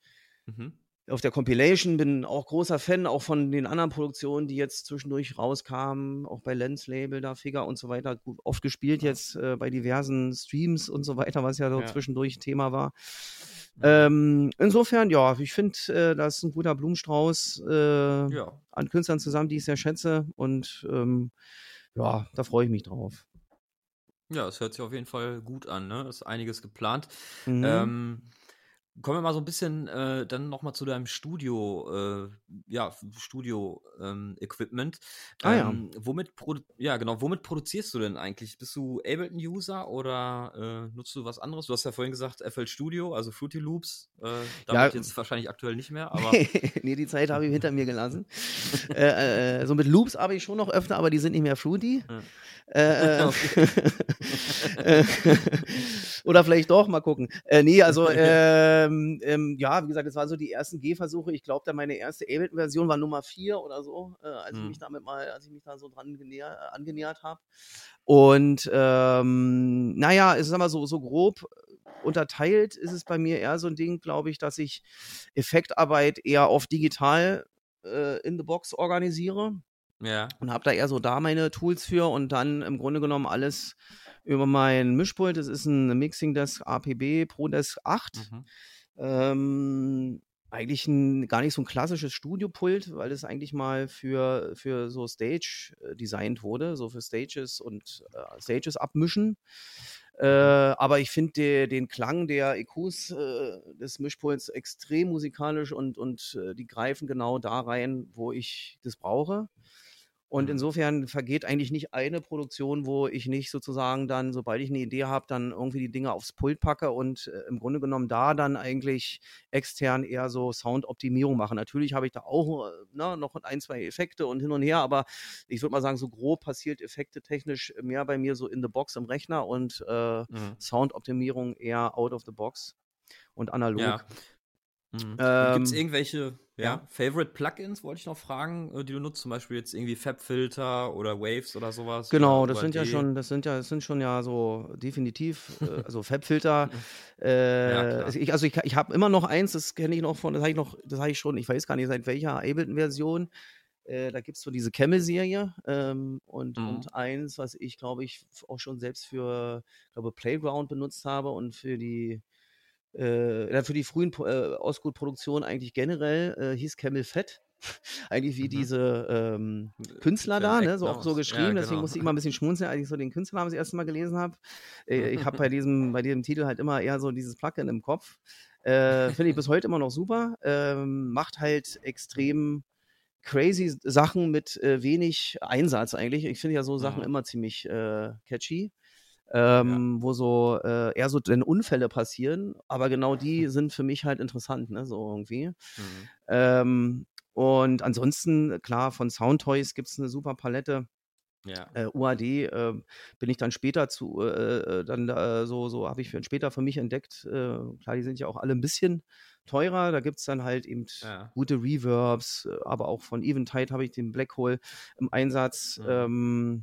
mhm. auf der Compilation. Bin auch großer Fan, auch von den anderen Produktionen, die jetzt zwischendurch rauskamen, auch bei Lens Label, da Figure und so weiter. Gut, oft gespielt jetzt äh, bei diversen Streams und so weiter, was ja so ja. zwischendurch Thema war. Mhm. Ähm, insofern, ja, ich finde, äh, das ist ein guter Blumenstrauß äh, ja. an Künstlern zusammen, die ich sehr schätze. Und ähm, ja, da freue ich mich drauf. Ja, es hört sich auf jeden Fall gut an, ne? Ist einiges geplant. Mhm. Ähm, Kommen wir mal so ein bisschen äh, dann nochmal zu deinem Studio, äh, ja, Studio-Equipment. Ähm, ah, ja. Ähm, womit ja, genau, womit produzierst du denn eigentlich? Bist du Ableton-User oder äh, nutzt du was anderes? Du hast ja vorhin gesagt, FL Studio, also Fruity Loops. Äh, damit ja. jetzt wahrscheinlich aktuell nicht mehr, aber. nee, die Zeit habe ich hinter mir gelassen. Äh, äh, so mit Loops habe ich schon noch öfter, aber die sind nicht mehr Fruity. Ja. Äh, äh, oder vielleicht doch, mal gucken. Äh, nee, also ähm, ähm, ja, wie gesagt, das waren so die ersten Gehversuche. Ich glaube, da meine erste Ableton-Version war Nummer 4 oder so, äh, als hm. ich mich damit mal, als ich mich da so dran genäher, äh, angenähert habe. Und ähm, naja, es ist aber so, so grob unterteilt ist es bei mir eher so ein Ding, glaube ich, dass ich Effektarbeit eher auf digital äh, in the Box organisiere. Ja. Und habe da eher so da meine Tools für und dann im Grunde genommen alles über mein Mischpult. Das ist ein Mixing Desk APB Pro Desk 8. Mhm. Ähm, eigentlich ein, gar nicht so ein klassisches Studiopult, weil es eigentlich mal für, für so Stage äh, designt wurde, so für Stages und äh, Stages abmischen. Äh, mhm. aber ich finde den Klang der EQs äh, des Mischpults extrem musikalisch und, und äh, die greifen genau da rein, wo ich das brauche. Und mhm. insofern vergeht eigentlich nicht eine Produktion, wo ich nicht sozusagen dann, sobald ich eine Idee habe, dann irgendwie die Dinge aufs Pult packe und äh, im Grunde genommen da dann eigentlich extern eher so Soundoptimierung mache. Natürlich habe ich da auch äh, ne, noch ein, zwei Effekte und hin und her, aber ich würde mal sagen, so grob passiert Effekte technisch mehr bei mir so in the box im Rechner und äh, mhm. Soundoptimierung eher out of the box und analog. Ja. Mhm. Ähm, Gibt es irgendwelche ja, Favorite Plugins, wollte ich noch fragen, äh, die du nutzt? Zum Beispiel jetzt irgendwie Fabfilter oder Waves oder sowas? Genau, oder das sind ja schon, das sind ja, das sind schon ja so definitiv, äh, also Fabfilter. äh, ja, ich, also ich, ich habe immer noch eins, das kenne ich noch von, das habe ich noch, das habe ich schon, ich weiß gar nicht seit welcher Ableton-Version. Äh, da gibt es so diese Camel-Serie ähm, und, mhm. und eins, was ich glaube ich auch schon selbst für, glaube Playground benutzt habe und für die äh, für die frühen äh, Osgood-Produktionen eigentlich generell äh, hieß Camel Fett. eigentlich wie mhm. diese ähm, Künstler da, ne? so auch so geschrieben, ja, genau. deswegen musste ich immer ein bisschen schmunzeln, als ich so den Künstlernamen das erste Mal gelesen habe. Äh, ich habe bei diesem, bei diesem Titel halt immer eher so dieses Plugin im Kopf. Äh, Finde ich bis heute immer noch super. Ähm, macht halt extrem crazy Sachen mit äh, wenig Einsatz eigentlich. Ich finde ja so Sachen mhm. immer ziemlich äh, catchy ähm, ja. wo so äh, eher so denn Unfälle passieren, aber genau die sind für mich halt interessant, ne, so irgendwie. Mhm. Ähm, und ansonsten, klar, von Soundtoys gibt es eine super Palette. Ja. Äh, UAD äh, bin ich dann später zu, äh, äh dann so, so habe ich für, später für mich entdeckt. Äh, klar, die sind ja auch alle ein bisschen teurer. Da gibt es dann halt eben ja. gute Reverbs, äh, aber auch von Eventide habe ich den Blackhole im Einsatz. Mhm. Ähm,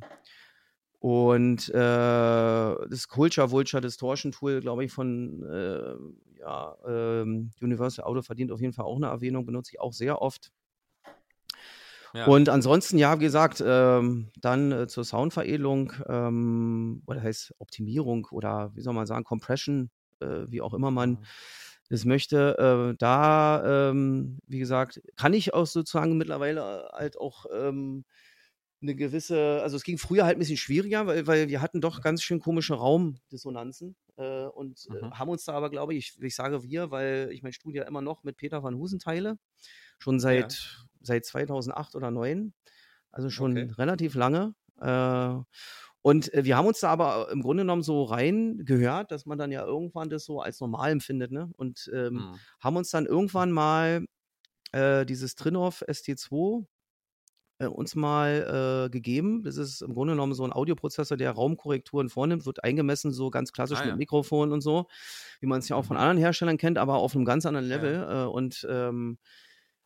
und äh, das Culture Vulture Distortion Tool, glaube ich, von äh, ja, ähm, Universal Audio verdient auf jeden Fall auch eine Erwähnung, benutze ich auch sehr oft. Ja. Und ansonsten, ja, wie gesagt, ähm, dann äh, zur Soundveredelung, ähm, oder heißt Optimierung oder wie soll man sagen, Compression, äh, wie auch immer man das möchte. Äh, da, ähm, wie gesagt, kann ich auch sozusagen mittlerweile halt auch ähm, eine gewisse, also es ging früher halt ein bisschen schwieriger, weil, weil wir hatten doch ganz schön komische Raumdissonanzen äh, und äh, haben uns da aber, glaube ich, ich sage wir, weil ich mein Studio immer noch mit Peter van Husen teile, schon seit, ja. seit 2008 oder 2009, also schon okay. relativ lange. Äh, und äh, wir haben uns da aber im Grunde genommen so reingehört, dass man dann ja irgendwann das so als normal empfindet, ne? Und ähm, mhm. haben uns dann irgendwann mal äh, dieses Trinov ST2 äh, uns mal äh, gegeben. Das ist im Grunde genommen so ein Audioprozessor, der Raumkorrekturen vornimmt, wird eingemessen, so ganz klassisch ah, mit ja. Mikrofon und so, wie man es ja auch von mhm. anderen Herstellern kennt, aber auf einem ganz anderen Level. Ja. Äh, und ähm,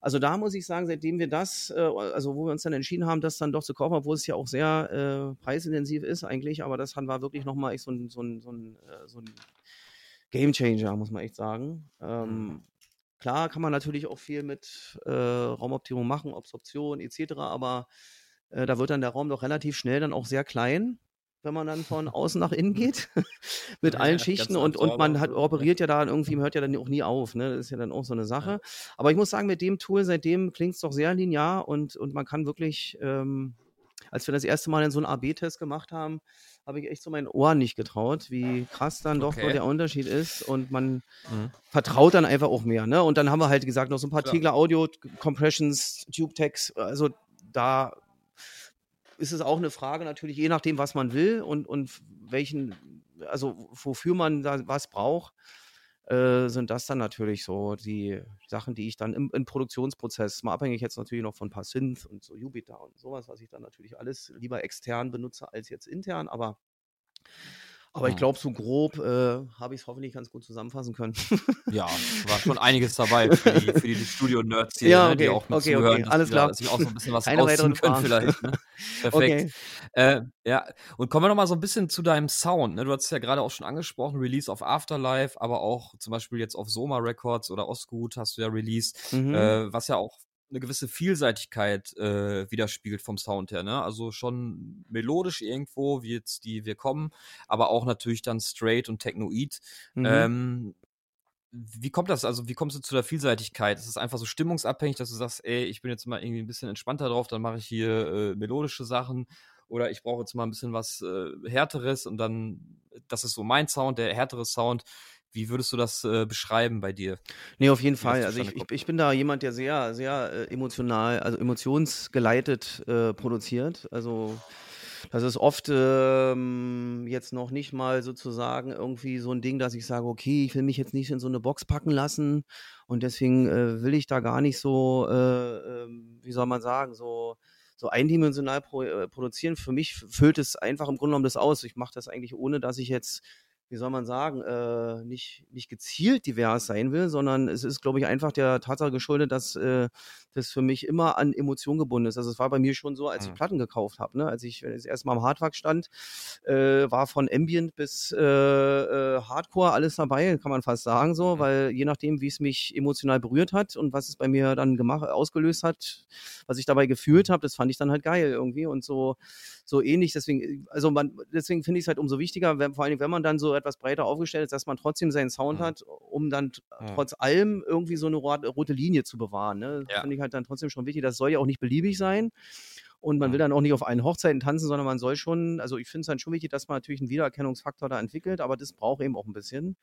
also da muss ich sagen, seitdem wir das, äh, also wo wir uns dann entschieden haben, das dann doch zu kaufen, obwohl es ja auch sehr äh, preisintensiv ist eigentlich, aber das war wirklich nochmal so ein, so ein, so ein, äh, so ein Game Changer, muss man echt sagen. Ähm, mhm. Klar kann man natürlich auch viel mit äh, Raumoptimierung machen, Absorption etc., aber äh, da wird dann der Raum doch relativ schnell dann auch sehr klein wenn man dann von außen nach innen geht, mit ja, allen Schichten und, und man hat, operiert ja da irgendwie, hört ja dann auch nie auf, ne? Das ist ja dann auch so eine Sache. Ja. Aber ich muss sagen, mit dem Tool, seitdem klingt es doch sehr linear und, und man kann wirklich, ähm, als wir das erste Mal in so einen AB-Test gemacht haben, habe ich echt so meinen Ohren nicht getraut, wie krass dann doch okay. der Unterschied ist und man mhm. vertraut dann einfach auch mehr, ne? Und dann haben wir halt gesagt, noch so ein paar Tegler Audio, Compressions, Tube Tags, also da ist es auch eine Frage natürlich, je nachdem, was man will und, und welchen, also wofür man da was braucht, äh, sind das dann natürlich so die Sachen, die ich dann im, im, Produktionsprozess, mal abhängig jetzt natürlich noch von ein paar Synth und so Jupiter und sowas, was ich dann natürlich alles lieber extern benutze als jetzt intern, aber aber ich glaube, so grob äh, habe ich es hoffentlich ganz gut zusammenfassen können. ja, war schon einiges dabei für die, für die Studio-Nerds hier, ja, okay. ne, die auch mit okay, zuhören, okay. alles klar. dass ich auch so ein bisschen was Keine ausziehen können vielleicht. Ne? Perfekt. Äh, ja, und kommen wir nochmal so ein bisschen zu deinem Sound. Ne? Du hast es ja gerade auch schon angesprochen, Release auf Afterlife, aber auch zum Beispiel jetzt auf Soma Records oder Osgood hast du ja released, mhm. äh, was ja auch eine gewisse Vielseitigkeit äh, widerspiegelt vom Sound her. Ne? Also schon melodisch irgendwo, wie jetzt die Wir kommen, aber auch natürlich dann straight und technoid. Mhm. Ähm, wie kommt das? Also, wie kommst du zu der Vielseitigkeit? Ist es einfach so stimmungsabhängig, dass du sagst, ey, ich bin jetzt mal irgendwie ein bisschen entspannter drauf, dann mache ich hier äh, melodische Sachen oder ich brauche jetzt mal ein bisschen was äh, härteres und dann, das ist so mein Sound, der härtere Sound. Wie würdest du das äh, beschreiben bei dir? Nee, auf jeden Fall. Also ich, ich, ich, bin da jemand, der sehr, sehr äh, emotional, also emotionsgeleitet äh, produziert. Also das ist oft ähm, jetzt noch nicht mal sozusagen irgendwie so ein Ding, dass ich sage, okay, ich will mich jetzt nicht in so eine Box packen lassen und deswegen äh, will ich da gar nicht so, äh, ähm, wie soll man sagen, so so eindimensional pro, äh, produzieren. Für mich füllt es einfach im Grunde genommen das aus. Ich mache das eigentlich ohne, dass ich jetzt wie soll man sagen, äh, nicht, nicht gezielt divers sein will, sondern es ist, glaube ich, einfach der Tatsache geschuldet, dass äh, das für mich immer an Emotionen gebunden ist. Also es war bei mir schon so, als ich mhm. Platten gekauft habe. Ne? Als ich das erste Mal am Hardware stand, äh, war von Ambient bis äh, äh, Hardcore alles dabei, kann man fast sagen so, mhm. weil je nachdem, wie es mich emotional berührt hat und was es bei mir dann gemacht, ausgelöst hat, was ich dabei gefühlt mhm. habe, das fand ich dann halt geil irgendwie und so, so ähnlich. Deswegen, also man, deswegen finde ich es halt umso wichtiger, wenn, vor allem, wenn man dann so etwas breiter aufgestellt ist, dass man trotzdem seinen Sound mhm. hat, um dann mhm. trotz allem irgendwie so eine rote Linie zu bewahren. Ne? Ja. Finde ich halt dann trotzdem schon wichtig. Das soll ja auch nicht beliebig sein. Und man will mhm. dann auch nicht auf allen Hochzeiten tanzen, sondern man soll schon, also ich finde es dann schon wichtig, dass man natürlich einen Wiedererkennungsfaktor da entwickelt, aber das braucht eben auch ein bisschen.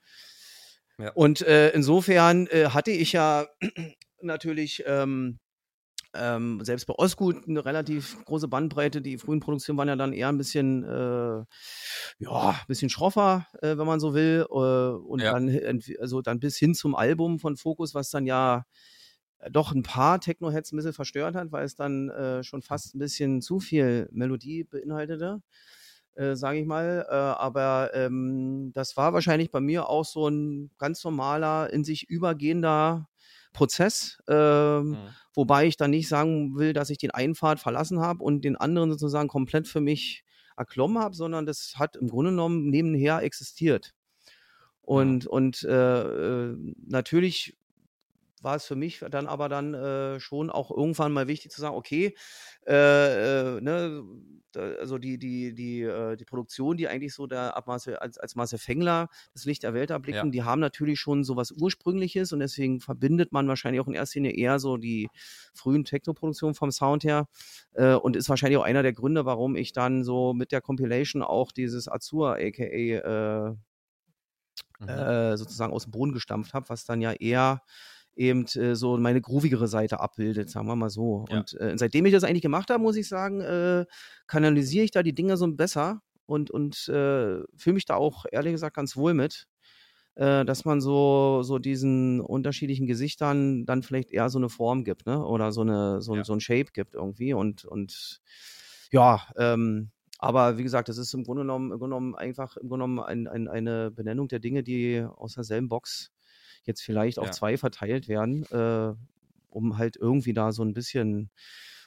Ja. Und äh, insofern äh, hatte ich ja natürlich ähm, ähm, selbst bei Osgut eine relativ große Bandbreite. Die frühen Produktionen waren ja dann eher ein bisschen, äh, ja, ein bisschen schroffer, äh, wenn man so will. Äh, und ja. dann, also dann bis hin zum Album von Focus, was dann ja doch ein paar Techno-Heads ein bisschen verstört hat, weil es dann äh, schon fast ein bisschen zu viel Melodie beinhaltete, äh, sage ich mal. Äh, aber ähm, das war wahrscheinlich bei mir auch so ein ganz normaler, in sich übergehender Prozess, ähm, mhm. wobei ich dann nicht sagen will, dass ich den einen Pfad verlassen habe und den anderen sozusagen komplett für mich erklommen habe, sondern das hat im Grunde genommen nebenher existiert. Und, und äh, äh natürlich war es für mich dann aber dann äh, schon auch irgendwann mal wichtig zu sagen, okay, äh, äh, ne, also die, die, die, äh, die Produktion, die eigentlich so der Abmaße, als, als Marcel Fengler das Licht der Welt erblicken, ja. die haben natürlich schon so was Ursprüngliches und deswegen verbindet man wahrscheinlich auch in erster Linie eher so die frühen Techno-Produktionen vom Sound her äh, und ist wahrscheinlich auch einer der Gründe, warum ich dann so mit der Compilation auch dieses Azur, aka äh, mhm. äh, sozusagen aus dem Boden gestampft habe, was dann ja eher eben äh, so meine groovigere Seite abbildet, sagen wir mal so. Ja. Und äh, seitdem ich das eigentlich gemacht habe, muss ich sagen, äh, kanalisiere ich da die Dinge so besser und, und äh, fühle mich da auch ehrlich gesagt ganz wohl mit, äh, dass man so, so diesen unterschiedlichen Gesichtern dann vielleicht eher so eine Form gibt, ne? Oder so eine, so, ja. so ein Shape gibt irgendwie. Und, und ja, ähm, aber wie gesagt, das ist im Grunde genommen, im Grunde genommen einfach im Grunde genommen ein, ein, eine Benennung der Dinge, die aus derselben Box jetzt vielleicht auf ja. zwei verteilt werden, äh, um halt irgendwie da so ein bisschen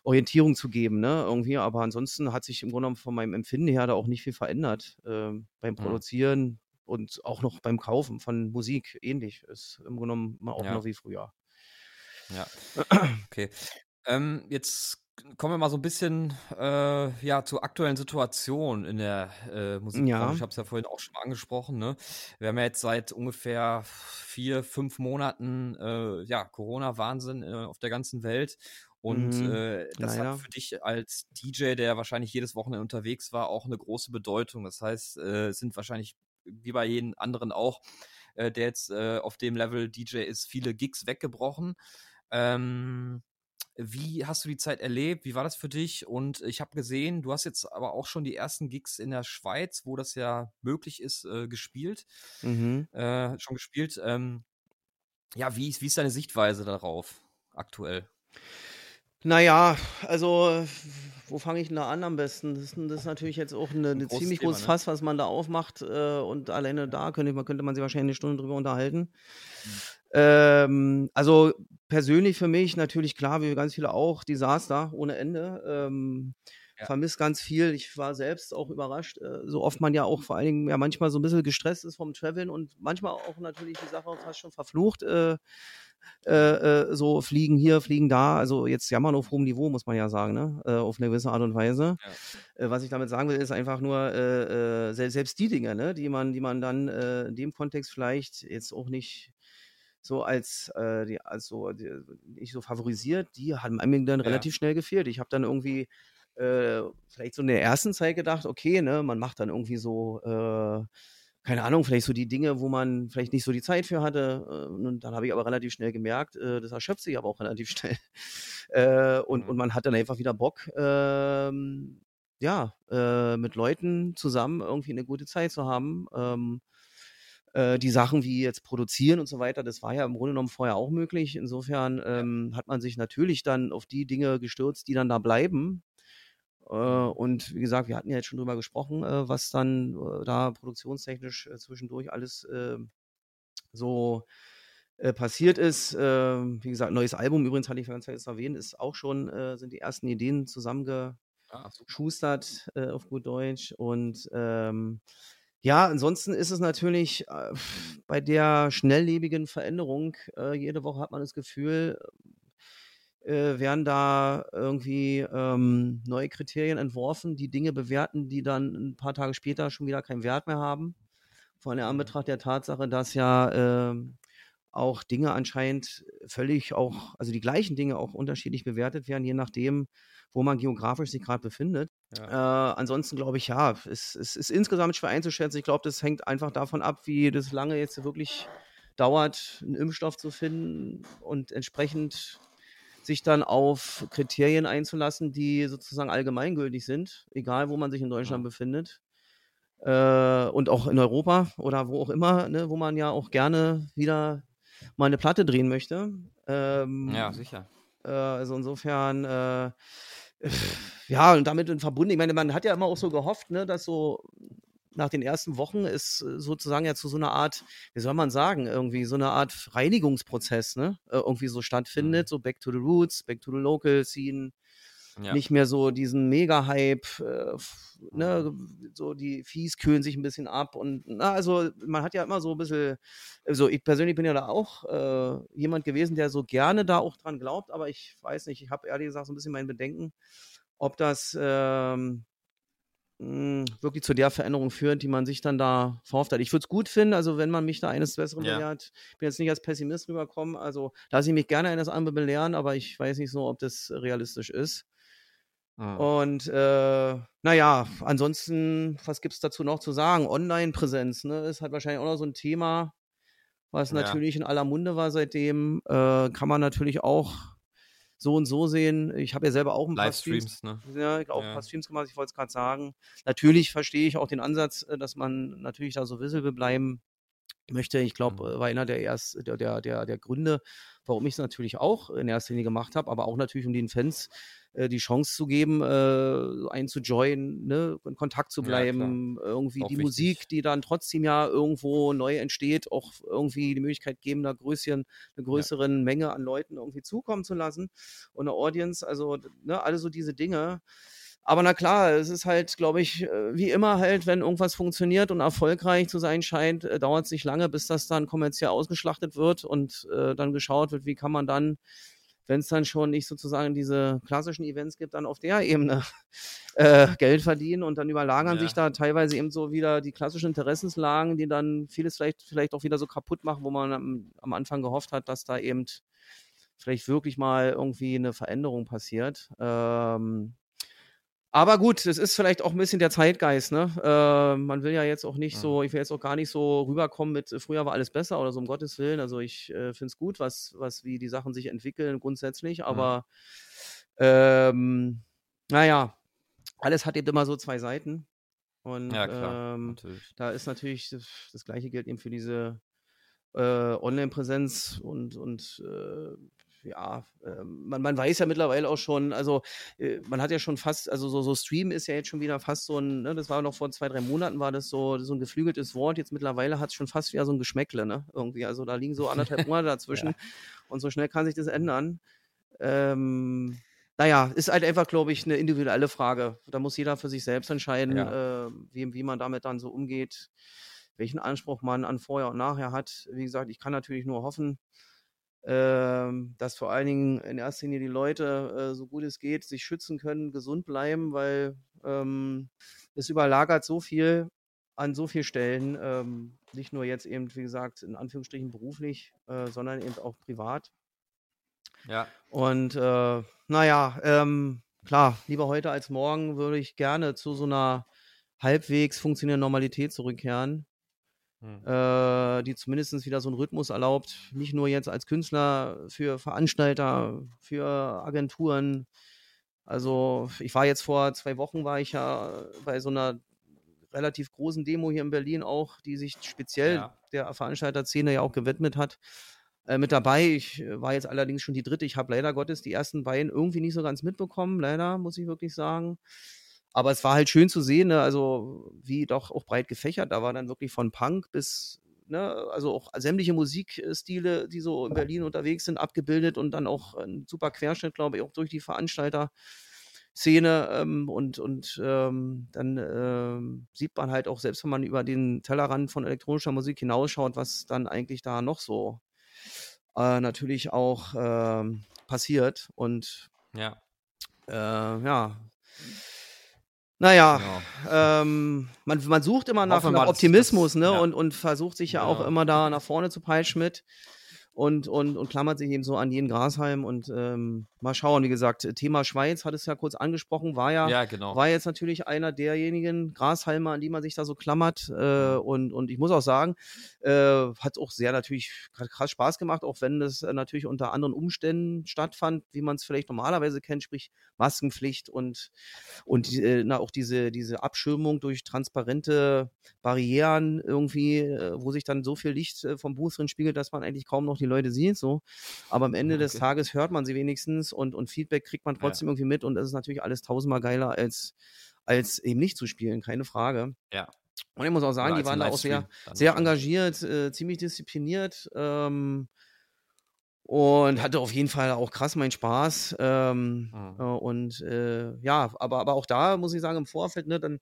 Orientierung zu geben, ne? Irgendwie, aber ansonsten hat sich im Grunde genommen von meinem Empfinden her da auch nicht viel verändert. Äh, beim Produzieren mhm. und auch noch beim Kaufen von Musik ähnlich. Ist im Grunde genommen auch ja. noch wie früher. Ja. Okay. Ähm, jetzt kommen wir mal so ein bisschen äh, ja, zur aktuellen Situation in der äh, Musikbranche. Ja. Ich habe es ja vorhin auch schon mal angesprochen. Ne? Wir haben ja jetzt seit ungefähr vier, fünf Monaten äh, ja, Corona-Wahnsinn äh, auf der ganzen Welt. Und mhm. äh, das naja. hat für dich als DJ, der wahrscheinlich jedes Wochenende unterwegs war, auch eine große Bedeutung. Das heißt, äh, es sind wahrscheinlich wie bei jedem anderen auch, äh, der jetzt äh, auf dem Level DJ ist, viele Gigs weggebrochen. Ähm, wie hast du die Zeit erlebt? Wie war das für dich? Und ich habe gesehen, du hast jetzt aber auch schon die ersten Gigs in der Schweiz, wo das ja möglich ist, äh, gespielt. Mhm. Äh, schon gespielt. Ähm, ja, wie, wie ist deine Sichtweise darauf aktuell? Naja, also wo fange ich denn da an am besten? Das, das ist natürlich jetzt auch eine, eine ziemlich großes ne? Fass, was man da aufmacht. Äh, und alleine da könnte man, könnte man sich wahrscheinlich eine Stunde drüber unterhalten. Mhm. Ähm, also persönlich für mich natürlich klar, wie ganz viele auch, Desaster ohne Ende. Ähm, ja. Vermisst ganz viel. Ich war selbst auch überrascht, äh, so oft man ja auch vor allen Dingen ja manchmal so ein bisschen gestresst ist vom Traveln und manchmal auch natürlich die Sache fast schon verflucht. Äh, äh, äh, so fliegen hier, fliegen da, also jetzt jammern auf hohem Niveau, muss man ja sagen, ne? Äh, auf eine gewisse Art und Weise. Ja. Äh, was ich damit sagen will, ist einfach nur, äh, selbst, selbst die Dinge, ne? die man, die man dann in dem Kontext vielleicht jetzt auch nicht so als, äh, die, also die, nicht so favorisiert, die haben mir dann ja. relativ schnell gefehlt. Ich habe dann irgendwie äh, vielleicht so in der ersten Zeit gedacht, okay, ne, man macht dann irgendwie so, äh, keine Ahnung, vielleicht so die Dinge, wo man vielleicht nicht so die Zeit für hatte. Äh, und dann habe ich aber relativ schnell gemerkt, äh, das erschöpft sich aber auch relativ schnell. Äh, und, mhm. und man hat dann einfach wieder Bock, ähm, ja, mit Leuten zusammen irgendwie eine gute Zeit zu haben. Äh, die Sachen wie jetzt produzieren und so weiter, das war ja im Grunde genommen vorher auch möglich. Insofern ähm, hat man sich natürlich dann auf die Dinge gestürzt, die dann da bleiben. Äh, mhm. und wie gesagt, wir hatten ja jetzt schon drüber gesprochen, äh, was dann äh, da produktionstechnisch äh, zwischendurch alles ähm, so äh, passiert ist. Ähm, wie gesagt, neues Album, übrigens hatte ich ganz jetzt erwähnt, ist auch schon, sind die ersten Ideen zusammengeschustert ah, auf gut Deutsch. Und ähm, ja, ansonsten ist es natürlich äh, bei der schnelllebigen Veränderung, äh, jede Woche hat man das Gefühl, äh, werden da irgendwie ähm, neue Kriterien entworfen, die Dinge bewerten, die dann ein paar Tage später schon wieder keinen Wert mehr haben. Vor allem in mhm. Anbetracht der Tatsache, dass ja ähm, auch Dinge anscheinend völlig auch, also die gleichen Dinge auch unterschiedlich bewertet werden, je nachdem, wo man geografisch sich gerade befindet. Ja. Äh, ansonsten glaube ich, ja, es, es, ist insgesamt schwer einzuschätzen. Ich glaube, das hängt einfach davon ab, wie das lange jetzt wirklich dauert, einen Impfstoff zu finden und entsprechend sich dann auf Kriterien einzulassen, die sozusagen allgemeingültig sind, egal wo man sich in Deutschland ja. befindet. Äh, und auch in Europa oder wo auch immer, ne, wo man ja auch gerne wieder mal eine Platte drehen möchte. Ähm, ja, sicher. Äh, also insofern, äh, ja, und damit in verbunden, ich meine, man hat ja immer auch so gehofft, ne, dass so nach den ersten Wochen ist äh, sozusagen ja zu so einer Art, wie soll man sagen, irgendwie so eine Art Reinigungsprozess, ne, äh, irgendwie so stattfindet, mhm. so back to the roots, back to the local scene, ja. nicht mehr so diesen Mega-Hype, äh, ne, mhm. so die Fies kühlen sich ein bisschen ab und na, also man hat ja immer so ein bisschen, also ich persönlich bin ja da auch äh, jemand gewesen, der so gerne da auch dran glaubt, aber ich weiß nicht, ich habe ehrlich gesagt so ein bisschen mein Bedenken, ob das ähm, hm, wirklich zu der Veränderung führt, die man sich dann da verhofft hat. Ich würde es gut finden, also wenn man mich da eines Besseren ja. belehrt, ich bin jetzt nicht als Pessimist rüberkommen, also lasse ich mich gerne eines anderen belehren, aber ich weiß nicht so, ob das realistisch ist. Ah. Und äh, naja, ansonsten, was gibt es dazu noch zu sagen? Online-Präsenz ne, ist halt wahrscheinlich auch noch so ein Thema, was ja. natürlich in aller Munde war seitdem. Äh, kann man natürlich auch so und so sehen. Ich habe ja selber auch ein paar Streams, ne? ja, auch ja. ein paar Streams gemacht, ich wollte es gerade sagen. Natürlich verstehe ich auch den Ansatz, äh, dass man natürlich da so visible bleiben möchte. Ich glaube, mhm. Äh, war einer der, erst, der, der, der, der Gründe, warum ich es natürlich auch in erster Linie gemacht habe, aber auch natürlich, um den Fans äh, die Chance zu geben, äh, einzujoinen, ne, in Kontakt zu bleiben, ja, irgendwie auch die wichtig. Musik, die dann trotzdem ja irgendwo neu entsteht, auch irgendwie die Möglichkeit geben, einer größeren, einer größeren ja. Menge an Leuten irgendwie zukommen zu lassen und eine Audience, also ne, alle so diese Dinge. Aber na klar, es ist halt, glaube ich, äh, wie immer halt, wenn irgendwas funktioniert und erfolgreich zu sein scheint, äh, dauert es nicht lange, bis das dann kommerziell ausgeschlachtet wird und äh, dann geschaut wird, wie kann man dann wenn es dann schon nicht sozusagen diese klassischen Events gibt, dann auf der Ebene äh, Geld verdienen und dann überlagern ja. sich da teilweise eben so wieder die klassischen Interessenslagen, die dann vieles vielleicht, vielleicht auch wieder so kaputt machen, wo man am, am Anfang gehofft hat, dass da eben vielleicht wirklich mal irgendwie eine Veränderung passiert. Ähm, aber gut, es ist vielleicht auch ein bisschen der Zeitgeist, ne? Äh, man will ja jetzt auch nicht so, ich will jetzt auch gar nicht so rüberkommen mit, äh, früher war alles besser oder so, um Gottes Willen. Also ich äh, finde es gut, was, was, wie die Sachen sich entwickeln grundsätzlich, aber ja. ähm, naja, alles hat eben immer so zwei Seiten. Und ja, klar, ähm, da ist natürlich, das gleiche gilt eben für diese äh, Online-Präsenz und, und äh, ja, äh, man, man weiß ja mittlerweile auch schon, also äh, man hat ja schon fast, also so, so Stream ist ja jetzt schon wieder fast so ein, ne, das war noch vor zwei, drei Monaten, war das so, so ein geflügeltes Wort. Jetzt mittlerweile hat es schon fast wieder so ein Geschmäckle, ne? Irgendwie. Also da liegen so anderthalb Monate dazwischen ja. und so schnell kann sich das ändern. Ähm, naja, ist halt einfach, glaube ich, eine individuelle Frage. Da muss jeder für sich selbst entscheiden, ja. äh, wie, wie man damit dann so umgeht, welchen Anspruch man an vorher und nachher hat. Wie gesagt, ich kann natürlich nur hoffen, ähm, dass vor allen Dingen in erster Linie die Leute, äh, so gut es geht, sich schützen können, gesund bleiben, weil ähm, es überlagert so viel an so vielen Stellen, ähm, nicht nur jetzt eben, wie gesagt, in Anführungsstrichen beruflich, äh, sondern eben auch privat. Ja. Und äh, naja, ähm, klar, lieber heute als morgen würde ich gerne zu so einer halbwegs funktionierenden Normalität zurückkehren. Hm. Äh, die zumindest wieder so einen Rhythmus erlaubt, nicht nur jetzt als Künstler, für Veranstalter, für Agenturen. Also ich war jetzt vor zwei Wochen, war ich ja bei so einer relativ großen Demo hier in Berlin auch, die sich speziell ja. der Veranstalterszene ja auch gewidmet hat. Äh, mit dabei. Ich war jetzt allerdings schon die dritte. Ich habe leider Gottes die ersten beiden irgendwie nicht so ganz mitbekommen. Leider, muss ich wirklich sagen. Aber es war halt schön zu sehen, ne? also wie doch auch breit gefächert. Da war dann wirklich von Punk bis, ne, also auch sämtliche Musikstile, die so in Berlin unterwegs sind, abgebildet und dann auch ein super Querschnitt, glaube ich, auch durch die Veranstalter. Szene ähm, und, und ähm, dann ähm, sieht man halt auch, selbst wenn man über den Tellerrand von elektronischer Musik hinausschaut, was dann eigentlich da noch so äh, natürlich auch ähm, passiert. Und ja, äh, ja naja, genau. ähm, man, man sucht immer nach, nach Optimismus, das, ne? Ja. Und, und versucht sich ja, ja, auch immer da nach vorne zu peitschen mit und, und, und klammert sich eben so an jeden Grashalm und ähm, mal schauen, wie gesagt, Thema Schweiz hat es ja kurz angesprochen, war ja, ja genau. war jetzt natürlich einer derjenigen Grashalme, an die man sich da so klammert äh, und, und ich muss auch sagen, äh, hat auch sehr natürlich krass Spaß gemacht, auch wenn das äh, natürlich unter anderen Umständen stattfand, wie man es vielleicht normalerweise kennt, sprich Maskenpflicht und, und äh, na, auch diese, diese Abschirmung durch transparente Barrieren irgendwie, äh, wo sich dann so viel Licht äh, vom Booth drin spiegelt, dass man eigentlich kaum noch die Leute sieht, so. Aber am Ende okay. des Tages hört man sie wenigstens und, und Feedback kriegt man trotzdem ja. irgendwie mit und das ist natürlich alles tausendmal geiler als, als eben nicht zu spielen, keine Frage. Ja. Und ich muss auch sagen, die waren da auch sehr, sehr engagiert, äh, ziemlich diszipliniert. Ähm, und hatte auf jeden Fall auch krass meinen Spaß. Ähm, mhm. äh, und äh, ja, aber, aber auch da muss ich sagen, im Vorfeld, ne, dann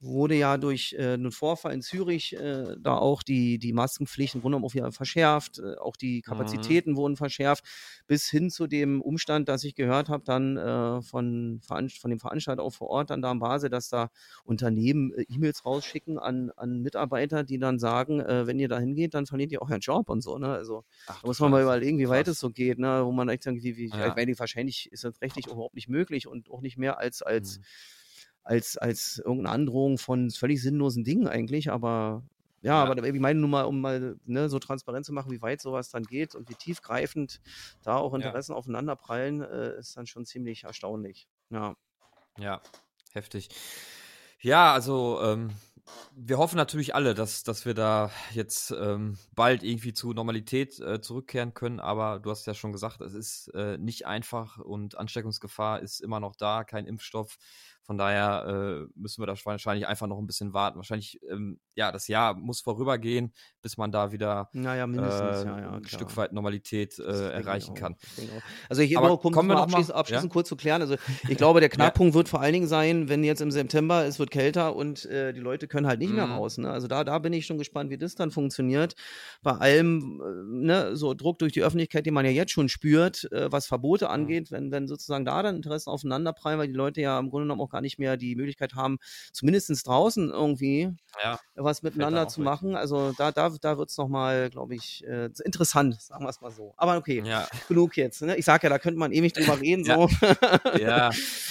wurde ja durch äh, einen Vorfall in Zürich äh, da auch die, die Maskenpflicht im Grunde genommen verschärft, äh, auch die mhm. Kapazitäten mhm. wurden verschärft, bis hin zu dem Umstand, dass ich gehört habe, dann äh, von, von dem Veranstalter auch vor Ort, dann da am Base, dass da Unternehmen äh, E-Mails rausschicken an, an Mitarbeiter, die dann sagen, äh, wenn ihr da hingeht, dann verliert ihr auch einen Job und so. Ne? Also Ach, da muss man mal überlegen, wie weit es so geht, ne? wo man echt sagt, wie, wie, ja. ich wahrscheinlich ist das rechtlich überhaupt nicht möglich und auch nicht mehr als, als mhm als, als irgendeine Androhung von völlig sinnlosen Dingen eigentlich, aber ja, ja. aber ich meine nur mal, um mal ne, so transparent zu machen, wie weit sowas dann geht und wie tiefgreifend da auch Interessen ja. aufeinanderprallen, äh, ist dann schon ziemlich erstaunlich. Ja. Ja, heftig. Ja, also ähm, wir hoffen natürlich alle, dass, dass wir da jetzt ähm, bald irgendwie zu Normalität äh, zurückkehren können, aber du hast ja schon gesagt, es ist äh, nicht einfach und Ansteckungsgefahr ist immer noch da, kein Impfstoff. Von daher äh, müssen wir da wahrscheinlich einfach noch ein bisschen warten. Wahrscheinlich, ähm, ja, das Jahr muss vorübergehen, bis man da wieder naja, äh, ja, ja, ein Stück weit Normalität äh, erreichen kann. Also hier Aber kommen wir noch abschließend, abschließend ja? kurz zu klären. Also ich glaube, der Knackpunkt wird vor allen Dingen sein, wenn jetzt im September es wird kälter und äh, die Leute können halt nicht mhm. mehr raus. Ne? Also da, da bin ich schon gespannt, wie das dann funktioniert. Bei allem äh, ne, so Druck durch die Öffentlichkeit, den man ja jetzt schon spürt, äh, was Verbote mhm. angeht, wenn, wenn sozusagen da dann Interessen aufeinanderprallen, weil die Leute ja im Grunde genommen auch gar nicht mehr die Möglichkeit haben, zumindest draußen irgendwie ja, was miteinander zu machen. Also da, da, da wird es nochmal, glaube ich, äh, interessant, sagen wir es mal so. Aber okay, ja. genug jetzt. Ne? Ich sage ja, da könnte man ewig drüber reden. So. ja.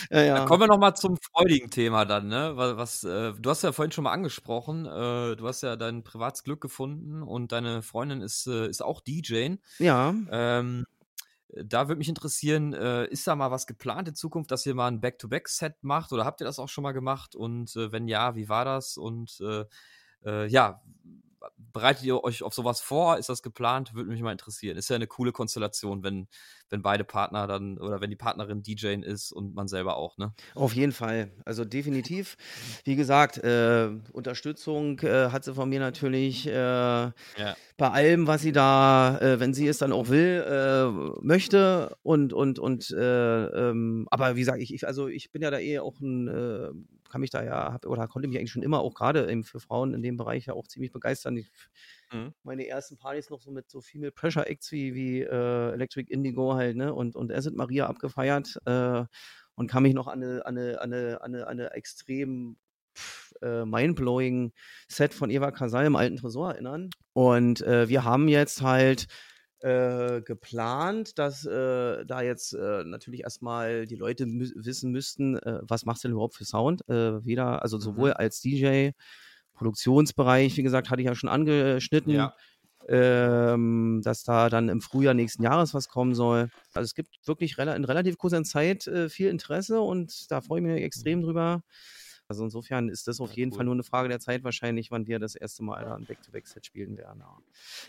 ja, ja. kommen wir nochmal zum freudigen Thema dann. Ne? Was, was äh, du hast ja vorhin schon mal angesprochen, äh, du hast ja dein privates Glück gefunden und deine Freundin ist, äh, ist auch DJ. Ja. Ähm, da würde mich interessieren, äh, ist da mal was geplant in Zukunft, dass ihr mal ein Back-to-Back-Set macht oder habt ihr das auch schon mal gemacht? Und äh, wenn ja, wie war das? Und äh, äh ja, bereitet ihr euch auf sowas vor? Ist das geplant? Würde mich mal interessieren. Ist ja eine coole Konstellation, wenn, wenn beide Partner dann oder wenn die Partnerin DJ ist und man selber auch, ne? Auf jeden Fall. Also definitiv. Wie gesagt, äh, Unterstützung äh, hat sie von mir natürlich äh, ja. bei allem, was sie da, äh, wenn sie es dann auch will, äh, möchte und und und äh, ähm, aber wie gesagt, ich, ich, also ich bin ja da eh auch ein kann mich da ja, hab, oder konnte mich eigentlich schon immer auch gerade für Frauen in dem Bereich ja auch ziemlich begeistern. Ich, mhm. Meine ersten Partys noch so mit so Female Pressure Acts wie, wie äh, Electric Indigo halt, ne, und, und Acid Maria abgefeiert äh, und kann mich noch an eine, an eine, an eine, an eine, extrem äh, mindblowing Set von Eva Casal im alten Tresor erinnern. Und äh, wir haben jetzt halt äh, geplant, dass äh, da jetzt äh, natürlich erstmal die Leute mü wissen müssten, äh, was machst du denn überhaupt für Sound? Äh, weder, also sowohl mhm. als DJ, Produktionsbereich, wie gesagt, hatte ich ja schon angeschnitten. Ja. Ähm, dass da dann im Frühjahr nächsten Jahres was kommen soll. Also es gibt wirklich rela in relativ kurzer Zeit äh, viel Interesse und da freue ich mich extrem mhm. drüber. Also insofern ist das auf ja, jeden cool. Fall nur eine Frage der Zeit wahrscheinlich, wann wir das erste Mal ein Back-to-Back-Set spielen werden. Ja.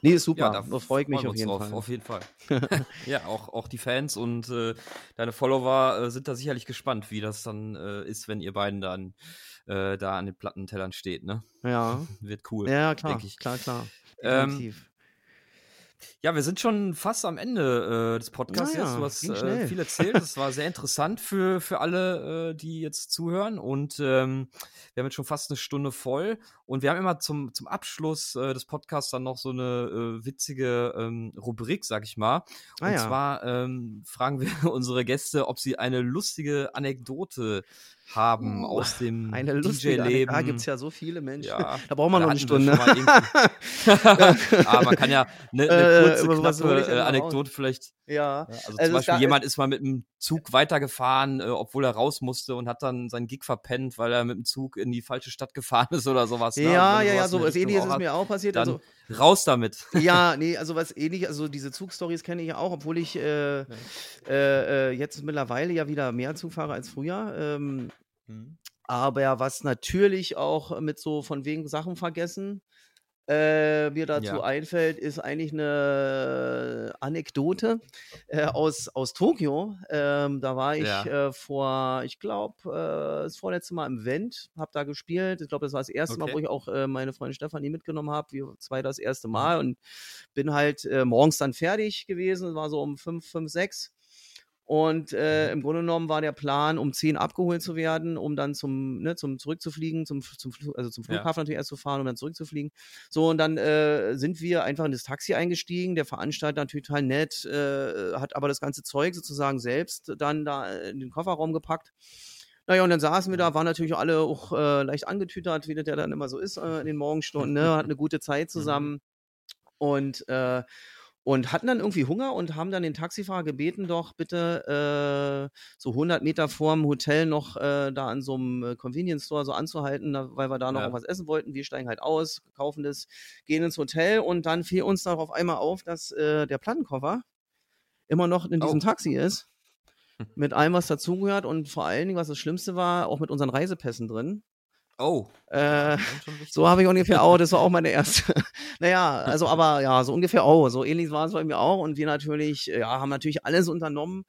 Nee, ist super. Ja, da, da freue ich mich auf jeden drauf, Fall. Auf jeden Fall. ja, auch, auch die Fans und äh, deine Follower äh, sind da sicherlich gespannt, wie das dann äh, ist, wenn ihr beiden dann äh, da an den Plattentellern steht, ne? Ja. Wird cool. Ja, klar. Ich. Klar, klar. Definitiv. Ähm, ja, wir sind schon fast am Ende äh, des Podcasts naja, jetzt. Du hast äh, viel erzählt. Das war sehr interessant für, für alle, äh, die jetzt zuhören. Und ähm, wir haben jetzt schon fast eine Stunde voll. Und wir haben immer zum, zum Abschluss äh, des Podcasts dann noch so eine äh, witzige ähm, Rubrik, sag ich mal. Ah, und ja. zwar ähm, fragen wir unsere Gäste, ob sie eine lustige Anekdote haben oh, aus dem eine DJ-Leben. Da gibt es ja so viele Menschen. Ja, da braucht man noch eine Stunde. Aber man kann ja eine, eine äh, kurze, äh, knappe Anekdote vielleicht. Ja. Also, also zum Beispiel jemand ist mal mit dem Zug weitergefahren, äh, obwohl er raus musste und hat dann seinen Gig verpennt, weil er mit dem Zug in die falsche Stadt gefahren ist oder sowas. Ne? Ja, ja, ja, so was ähnliches ist mir auch passiert. Dann also, raus damit. Ja, nee, also was ähnlich, also diese Zugstories kenne ich ja auch, obwohl ich äh, äh, äh, jetzt mittlerweile ja wieder mehr Zug fahre als früher. Ähm, mhm. Aber was natürlich auch mit so von wegen Sachen vergessen äh, mir dazu ja. einfällt, ist eigentlich eine Anekdote äh, aus, aus Tokio. Ähm, da war ich ja. äh, vor, ich glaube, äh, das vorletzte Mal im Vent, habe da gespielt. Ich glaube, das war das erste okay. Mal, wo ich auch äh, meine Freundin Stefanie mitgenommen habe. Wir zwei das erste mhm. Mal und bin halt äh, morgens dann fertig gewesen. War so um 5, 5, 6 und äh, mhm. im Grunde genommen war der Plan, um 10 abgeholt zu werden, um dann zum, ne, zum zurückzufliegen, zum, zum also zum Flughafen ja. natürlich erst zu fahren und dann zurückzufliegen. So, und dann äh, sind wir einfach in das Taxi eingestiegen. Der Veranstalter natürlich total nett, äh, hat aber das ganze Zeug sozusagen selbst dann da in den Kofferraum gepackt. Naja, und dann saßen wir da, waren natürlich alle auch äh, leicht angetütert, wie das ja dann immer so ist äh, in den Morgenstunden, ne? Hat eine gute Zeit mhm. zusammen. Und äh, und hatten dann irgendwie Hunger und haben dann den Taxifahrer gebeten, doch bitte äh, so 100 Meter vorm Hotel noch äh, da an so einem äh, Convenience Store so anzuhalten, weil wir da noch ja. was essen wollten. Wir steigen halt aus, kaufen das, gehen ins Hotel und dann fiel uns darauf einmal auf, dass äh, der Plattenkoffer immer noch in diesem oh. Taxi ist. Mit allem, was dazugehört und vor allen Dingen, was das Schlimmste war, auch mit unseren Reisepässen drin. Oh. Äh, so habe ich ungefähr auch, das war auch meine erste. naja, also aber ja, so ungefähr auch. So ähnlich war es bei mir auch. Und wir natürlich, ja, haben natürlich alles unternommen,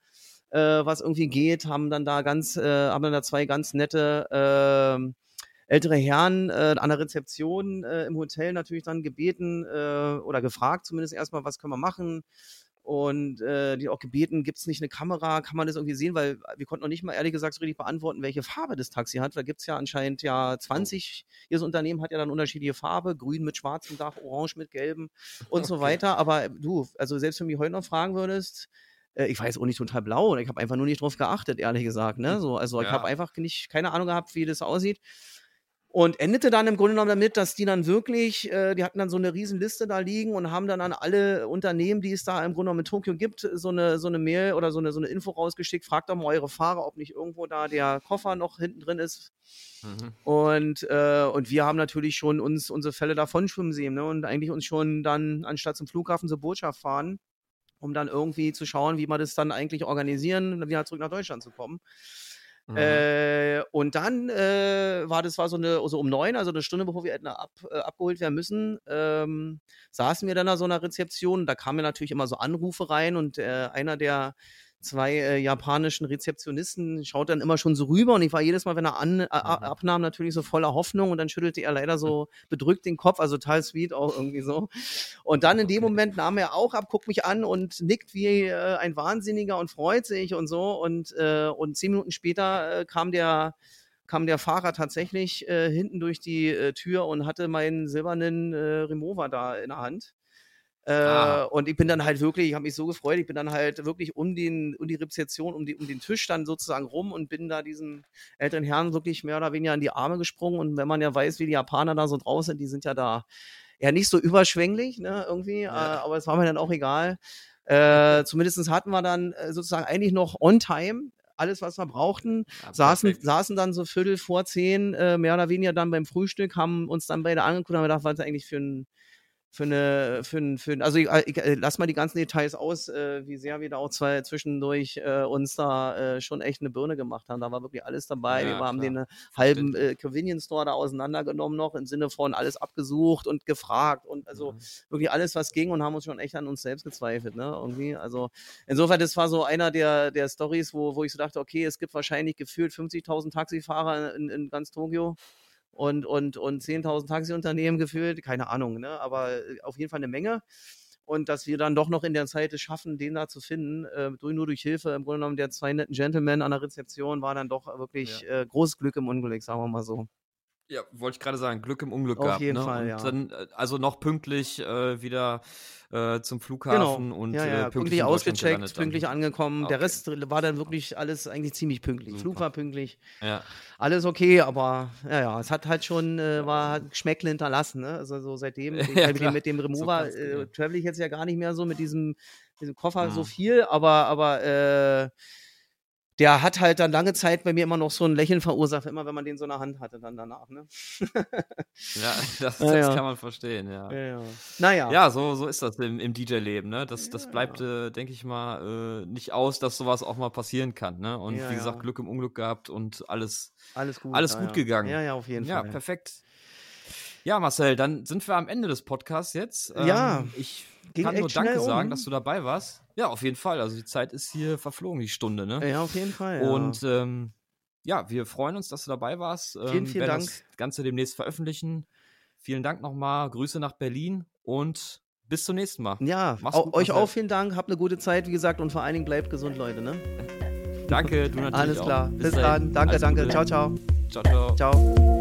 äh, was irgendwie geht, haben dann da ganz, äh, haben dann da zwei ganz nette äh, ältere Herren äh, an der Rezeption äh, im Hotel natürlich dann gebeten äh, oder gefragt zumindest erstmal, was können wir machen und äh, die auch gebeten, gibt es nicht eine Kamera, kann man das irgendwie sehen, weil wir konnten noch nicht mal ehrlich gesagt so richtig beantworten, welche Farbe das Taxi hat, Da gibt es ja anscheinend ja 20, jedes Unternehmen hat ja dann unterschiedliche Farbe, grün mit schwarzem Dach, orange mit gelbem und okay. so weiter, aber du, also selbst wenn du mich heute noch fragen würdest, äh, ich weiß auch nicht total blau, ich habe einfach nur nicht drauf geachtet, ehrlich gesagt, ne, so, also ja. ich habe einfach nicht, keine Ahnung gehabt, wie das aussieht und endete dann im Grunde genommen damit, dass die dann wirklich, äh, die hatten dann so eine riesen Liste da liegen und haben dann an alle Unternehmen, die es da im Grunde genommen in Tokio gibt, so eine, so eine Mail oder so eine, so eine Info rausgeschickt. Fragt doch mal eure Fahrer, ob nicht irgendwo da der Koffer noch hinten drin ist. Mhm. Und, äh, und wir haben natürlich schon uns unsere Fälle davon schwimmen sehen ne? und eigentlich uns schon dann anstatt zum Flughafen zur Botschaft fahren, um dann irgendwie zu schauen, wie wir das dann eigentlich organisieren, wieder zurück nach Deutschland zu kommen. Mhm. Äh, und dann äh, war das war so eine so um neun, also eine Stunde bevor wir hätten ab, äh, abgeholt werden müssen, ähm, saßen wir dann da so einer Rezeption. Da kamen natürlich immer so Anrufe rein und äh, einer der zwei äh, japanischen Rezeptionisten schaut dann immer schon so rüber und ich war jedes Mal, wenn er an, äh, abnahm, natürlich so voller Hoffnung und dann schüttelte er leider so bedrückt den Kopf, also total sweet auch irgendwie so. Und dann in dem Moment nahm er auch ab, guckt mich an und nickt wie äh, ein Wahnsinniger und freut sich und so und, äh, und zehn Minuten später äh, kam der kam der Fahrer tatsächlich äh, hinten durch die äh, Tür und hatte meinen silbernen äh, Remover da in der Hand. Äh, und ich bin dann halt wirklich, ich habe mich so gefreut, ich bin dann halt wirklich um, den, um die Rezeption, um, die, um den Tisch dann sozusagen rum und bin da diesen älteren Herrn wirklich mehr oder weniger in die Arme gesprungen. Und wenn man ja weiß, wie die Japaner da so draus sind, die sind ja da ja nicht so überschwänglich, ne, irgendwie, ja. äh, aber es war mir dann auch egal. Äh, zumindest hatten wir dann äh, sozusagen eigentlich noch on time alles, was wir brauchten, ja, saßen, saßen dann so Viertel vor zehn, äh, mehr oder weniger dann beim Frühstück, haben uns dann beide angeguckt und haben gedacht, was ist eigentlich für ein, für eine, für ein, für ein also ich, ich, äh, lass mal die ganzen Details aus, äh, wie sehr wir da auch zwei zwischendurch äh, uns da äh, schon echt eine Birne gemacht haben. Da war wirklich alles dabei. Ja, wir haben klar. den halben äh, Convenience Store da auseinandergenommen noch im Sinne von alles abgesucht und gefragt und also mhm. wirklich alles, was ging und haben uns schon echt an uns selbst gezweifelt, ne? Irgendwie. Also insofern, das war so einer der, der Stories, wo, wo ich so dachte, okay, es gibt wahrscheinlich gefühlt 50.000 Taxifahrer in, in ganz Tokio und, und, und 10.000 Taxiunternehmen gefühlt, keine Ahnung, ne? aber äh, auf jeden Fall eine Menge. Und dass wir dann doch noch in der Zeit es schaffen, den da zu finden, äh, nur durch Hilfe im Grunde genommen der zwei netten Gentlemen an der Rezeption, war dann doch wirklich ja. äh, großes Glück im Unglück, sagen wir mal so. Ja, wollte ich gerade sagen, Glück im Unglück Auf gehabt. Auf jeden ne? Fall, und ja. Dann, äh, also noch pünktlich äh, wieder äh, zum Flughafen genau. und ja, ja. Äh, pünktlich, pünktlich ausgecheckt, pünktlich angekommen. Okay. Der Rest war dann wirklich alles eigentlich ziemlich pünktlich. Super. Flug war pünktlich. Ja. Alles okay, aber ja, ja, es hat halt schon, äh, war Geschmäckle hinterlassen. Ne? Also so seitdem, mit, dem, mit dem Remover so äh, travel ich jetzt ja gar nicht mehr so mit diesem, diesem Koffer mhm. so viel, aber, aber äh, der hat halt dann lange Zeit bei mir immer noch so ein Lächeln verursacht, immer wenn man den so in der Hand hatte, dann danach. Ne? ja, das, das ja. kann man verstehen, ja. ja, ja. Naja. Ja, so, so ist das im, im DJ-Leben, ne? Das, das bleibt, äh, denke ich mal, äh, nicht aus, dass sowas auch mal passieren kann, ne? Und wie gesagt, Glück im Unglück gehabt und alles, alles gut, alles gut gegangen. Ja, ja, auf jeden Fall. Ja, perfekt. Ja, Marcel, dann sind wir am Ende des Podcasts jetzt. Ja. Ähm, ich kann nur Danke sagen, dass du dabei warst. Ja, auf jeden Fall. Also die Zeit ist hier verflogen, die Stunde, ne? Ja, auf jeden Fall. Ja. Und ähm, ja, wir freuen uns, dass du dabei warst. Ähm, vielen, vielen Dank. das Ganze demnächst veröffentlichen. Vielen Dank nochmal. Grüße nach Berlin und bis zum nächsten Mal. Ja, gut, euch auch vielen Dank. Habt eine gute Zeit, wie gesagt, und vor allen Dingen bleibt gesund, Leute. Ne? Danke, du natürlich. Alles klar. Bis, bis dann. Danke, Alles danke. Gute. Ciao, ciao. Ciao, ciao. Ciao.